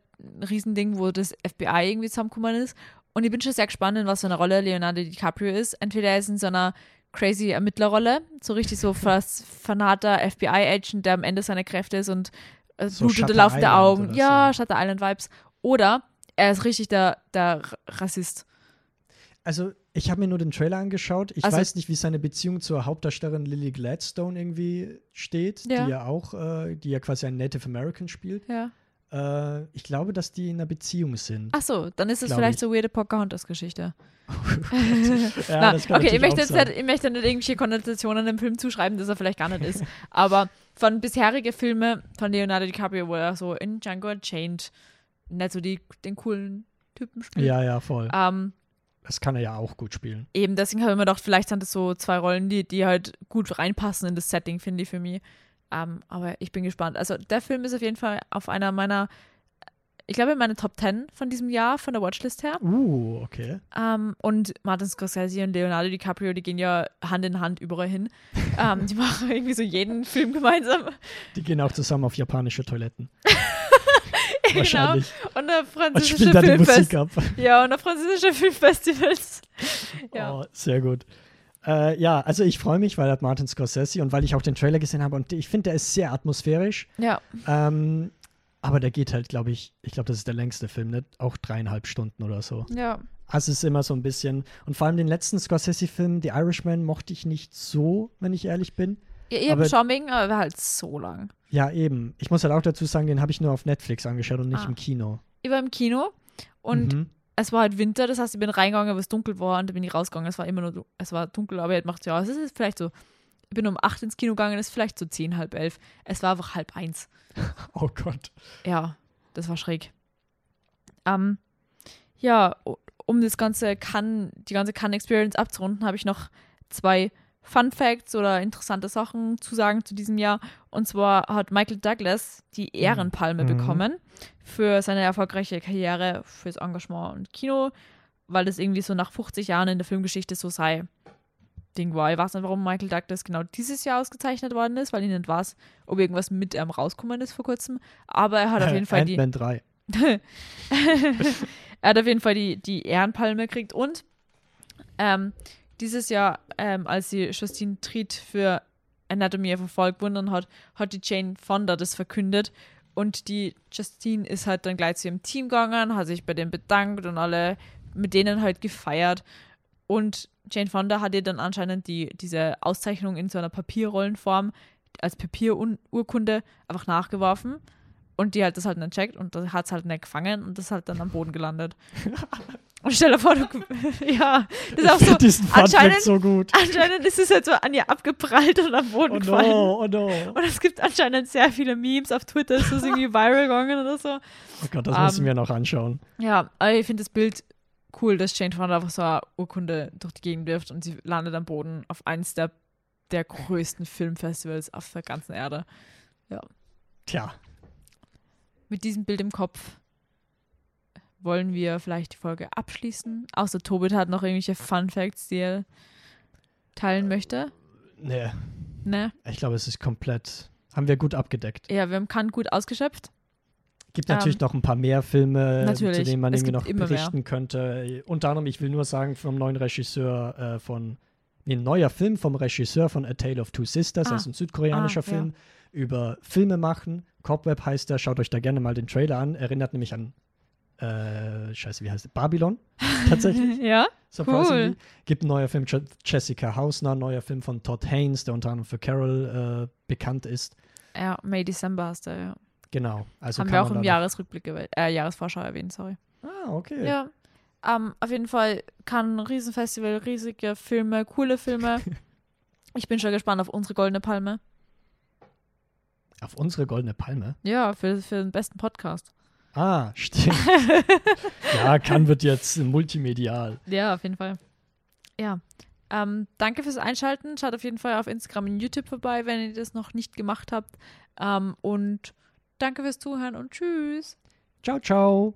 Riesending, wo das FBI irgendwie zusammengekommen ist. Und ich bin schon sehr gespannt, in was für eine Rolle Leonardo DiCaprio ist. Entweder er ist in so einer crazy Ermittlerrolle, so richtig so (laughs) fast fanater FBI-Agent, der am Ende seiner Kräfte ist und äh, So Shutter laufende Island Augen. Ja, so. Shutter Island-Vibes. Oder er ist richtig der, der Rassist. Also, ich habe mir nur den Trailer angeschaut. Ich Also- weiß nicht, wie seine Beziehung zur Hauptdarstellerin Lily Gladstone irgendwie steht, Ja. die ja auch, äh, die ja quasi einen Native American spielt. Ja. Äh, ich glaube, dass die in einer Beziehung sind. Ach so, dann ist es vielleicht ich. so weirde Pocahontas-Geschichte. (laughs) ja, okay, ich möchte, jetzt nicht, ich möchte nicht irgendwelche Konnotationen dem Film zuschreiben, das er vielleicht gar nicht ist. Aber von bisherigen Filmen von Leonardo DiCaprio, wo er so in Django Unchained nicht so die, den coolen Typen spielt. Ja, ja, voll. Ähm, Das kann er ja auch gut spielen. eben, deswegen habe ich mir gedacht, vielleicht sind das so zwei Rollen, die, die halt gut reinpassen in das Setting, finde ich für mich. Ähm, aber ich bin gespannt. Also der Film ist auf jeden Fall auf einer meiner, ich glaube, in meiner Top 10 von diesem Jahr, von der Watchlist her. Uh, okay. Ähm, und Martin Scorsese und Leonardo DiCaprio, die gehen ja Hand in Hand überall hin. ähm, die (laughs) machen irgendwie so jeden Film gemeinsam. Die gehen auch zusammen auf japanische Toiletten. (laughs) (laughs) genau. Und der Und französische die Filmfest. Ja, und der französische Filmfestivals. (laughs) ja. Oh, sehr gut. Äh, ja, also ich freue mich, weil er hat Martin Scorsese und weil ich auch den Trailer gesehen habe und ich finde, der ist sehr atmosphärisch. ja. Ähm, aber der geht halt, glaube ich, ich glaube, das ist der längste Film, ne? auch dreieinhalb Stunden oder so. Ja. Also es ist immer so ein bisschen. Und vor allem den letzten Scorsese-Film, The Irishman, mochte ich nicht so, wenn ich ehrlich bin. Ja, eben Aber- Charming, aber war halt so lang. Ja, eben. Ich muss halt auch dazu sagen, den habe ich nur auf Netflix angeschaut und nicht Ah. im Kino. Ich war im Kino und mhm. es war halt Winter, das heißt, ich bin reingegangen, weil es dunkel war und dann bin ich rausgegangen. Es war immer nur, es war dunkel, aber ich macht ja, es ist vielleicht so, ich bin um acht ins Kino gegangen, es ist vielleicht so zehn, halb elf. Es war einfach halb eins. (laughs) Oh Gott. Ja, das war schräg. Ähm, ja, um das ganze Cannes, die ganze Cannes Experience abzurunden, habe ich noch zwei Fun Facts oder interessante Sachen zu sagen zu diesem Jahr. Und zwar hat Michael Douglas die Ehrenpalme Mhm. bekommen für seine erfolgreiche Karriere, fürs Engagement und Kino, weil das irgendwie so nach 50 Jahren in der Filmgeschichte so sei. Ding war. Ich weiß nicht, warum Michael Douglas genau dieses Jahr ausgezeichnet worden ist, weil ich nicht weiß, ob irgendwas mit ihm rausgekommen ist vor kurzem. Aber er hat auf jeden Fall die, Ant-Man 3. (laughs) er hat auf jeden Fall die, die Ehrenpalme gekriegt und ähm, dieses Jahr, ähm, als die Justine Triet für Anatomy of a Fall gewonnen hat, hat die Jane Fonda das verkündet. Und die Justine ist halt dann gleich zu ihrem Team gegangen, hat sich bei denen bedankt und alle mit denen halt gefeiert. Und Jane Fonda hat ihr dann anscheinend die, diese Auszeichnung in so einer Papierrollenform als Papierurkunde einfach nachgeworfen. Und die hat das halt nicht checkt und hat es halt nicht gefangen und das ist halt dann am Boden gelandet. (laughs) Und stell dir vor, du, (laughs) ja, das ist auch so, diesen anscheinend- so gut. anscheinend ist es halt so an ihr abgeprallt und am Boden Oh gefallen. no, oh no. Und es gibt anscheinend sehr viele Memes auf Twitter, ist das irgendwie viral gegangen oder so. Oh Gott, das Ähm, müssen wir noch anschauen. Ja, aber ich finde das Bild cool, dass Jane Fonda einfach so eine Urkunde durch die Gegend wirft und sie landet am Boden auf eins der, der größten Filmfestivals auf der ganzen Erde. Tja, Mit diesem Bild im Kopf wollen wir vielleicht die Folge abschließen. Außer Tobit hat noch irgendwelche Fun Facts, die er teilen möchte. nee, Ne? ich glaube, es ist komplett haben wir gut abgedeckt. Ja, wir haben Kant gut ausgeschöpft. Gibt natürlich Ähm, noch ein paar mehr Filme, natürlich. zu denen man Es irgendwie noch immer mehr. berichten könnte. Unter anderem, ich will nur sagen, vom neuen Regisseur äh, von, nee, ein neuer Film vom Regisseur von A Tale of Two Sisters, Ah. das ist ein südkoreanischer Ah, ja. Film über Filme machen. Cobweb heißt der, schaut euch da gerne mal den Trailer an. Erinnert nämlich an, äh, scheiße, wie heißt es? Babylon, (laughs) tatsächlich. ja, Surprisingly. Gibt ein neuer Film, Je Jessica Hausner, neuer Film von Todd Haynes, der unter anderem für Carol äh, bekannt ist. ja, May, December hast du, ja. Genau. Also Haben wir auch im Jahresrückblick, äh, Jahresvorschau erwähnt, sorry. Ah, okay. Ja. Ähm, auf jeden Fall kann ein Riesenfestival, riesige Filme, coole Filme. (laughs) ich bin schon gespannt auf unsere Goldene Palme. Auf unsere goldene Palme. Ja, für, für den besten Podcast. Ah, (laughs) stimmt. ja, kann wird jetzt multimedial. Ja, auf jeden Fall. Ja. Ähm, danke fürs Einschalten. Schaut auf jeden Fall auf Instagram und YouTube vorbei, wenn ihr das noch nicht gemacht habt. Ähm, und danke fürs Zuhören und tschüss. Ciao, ciao.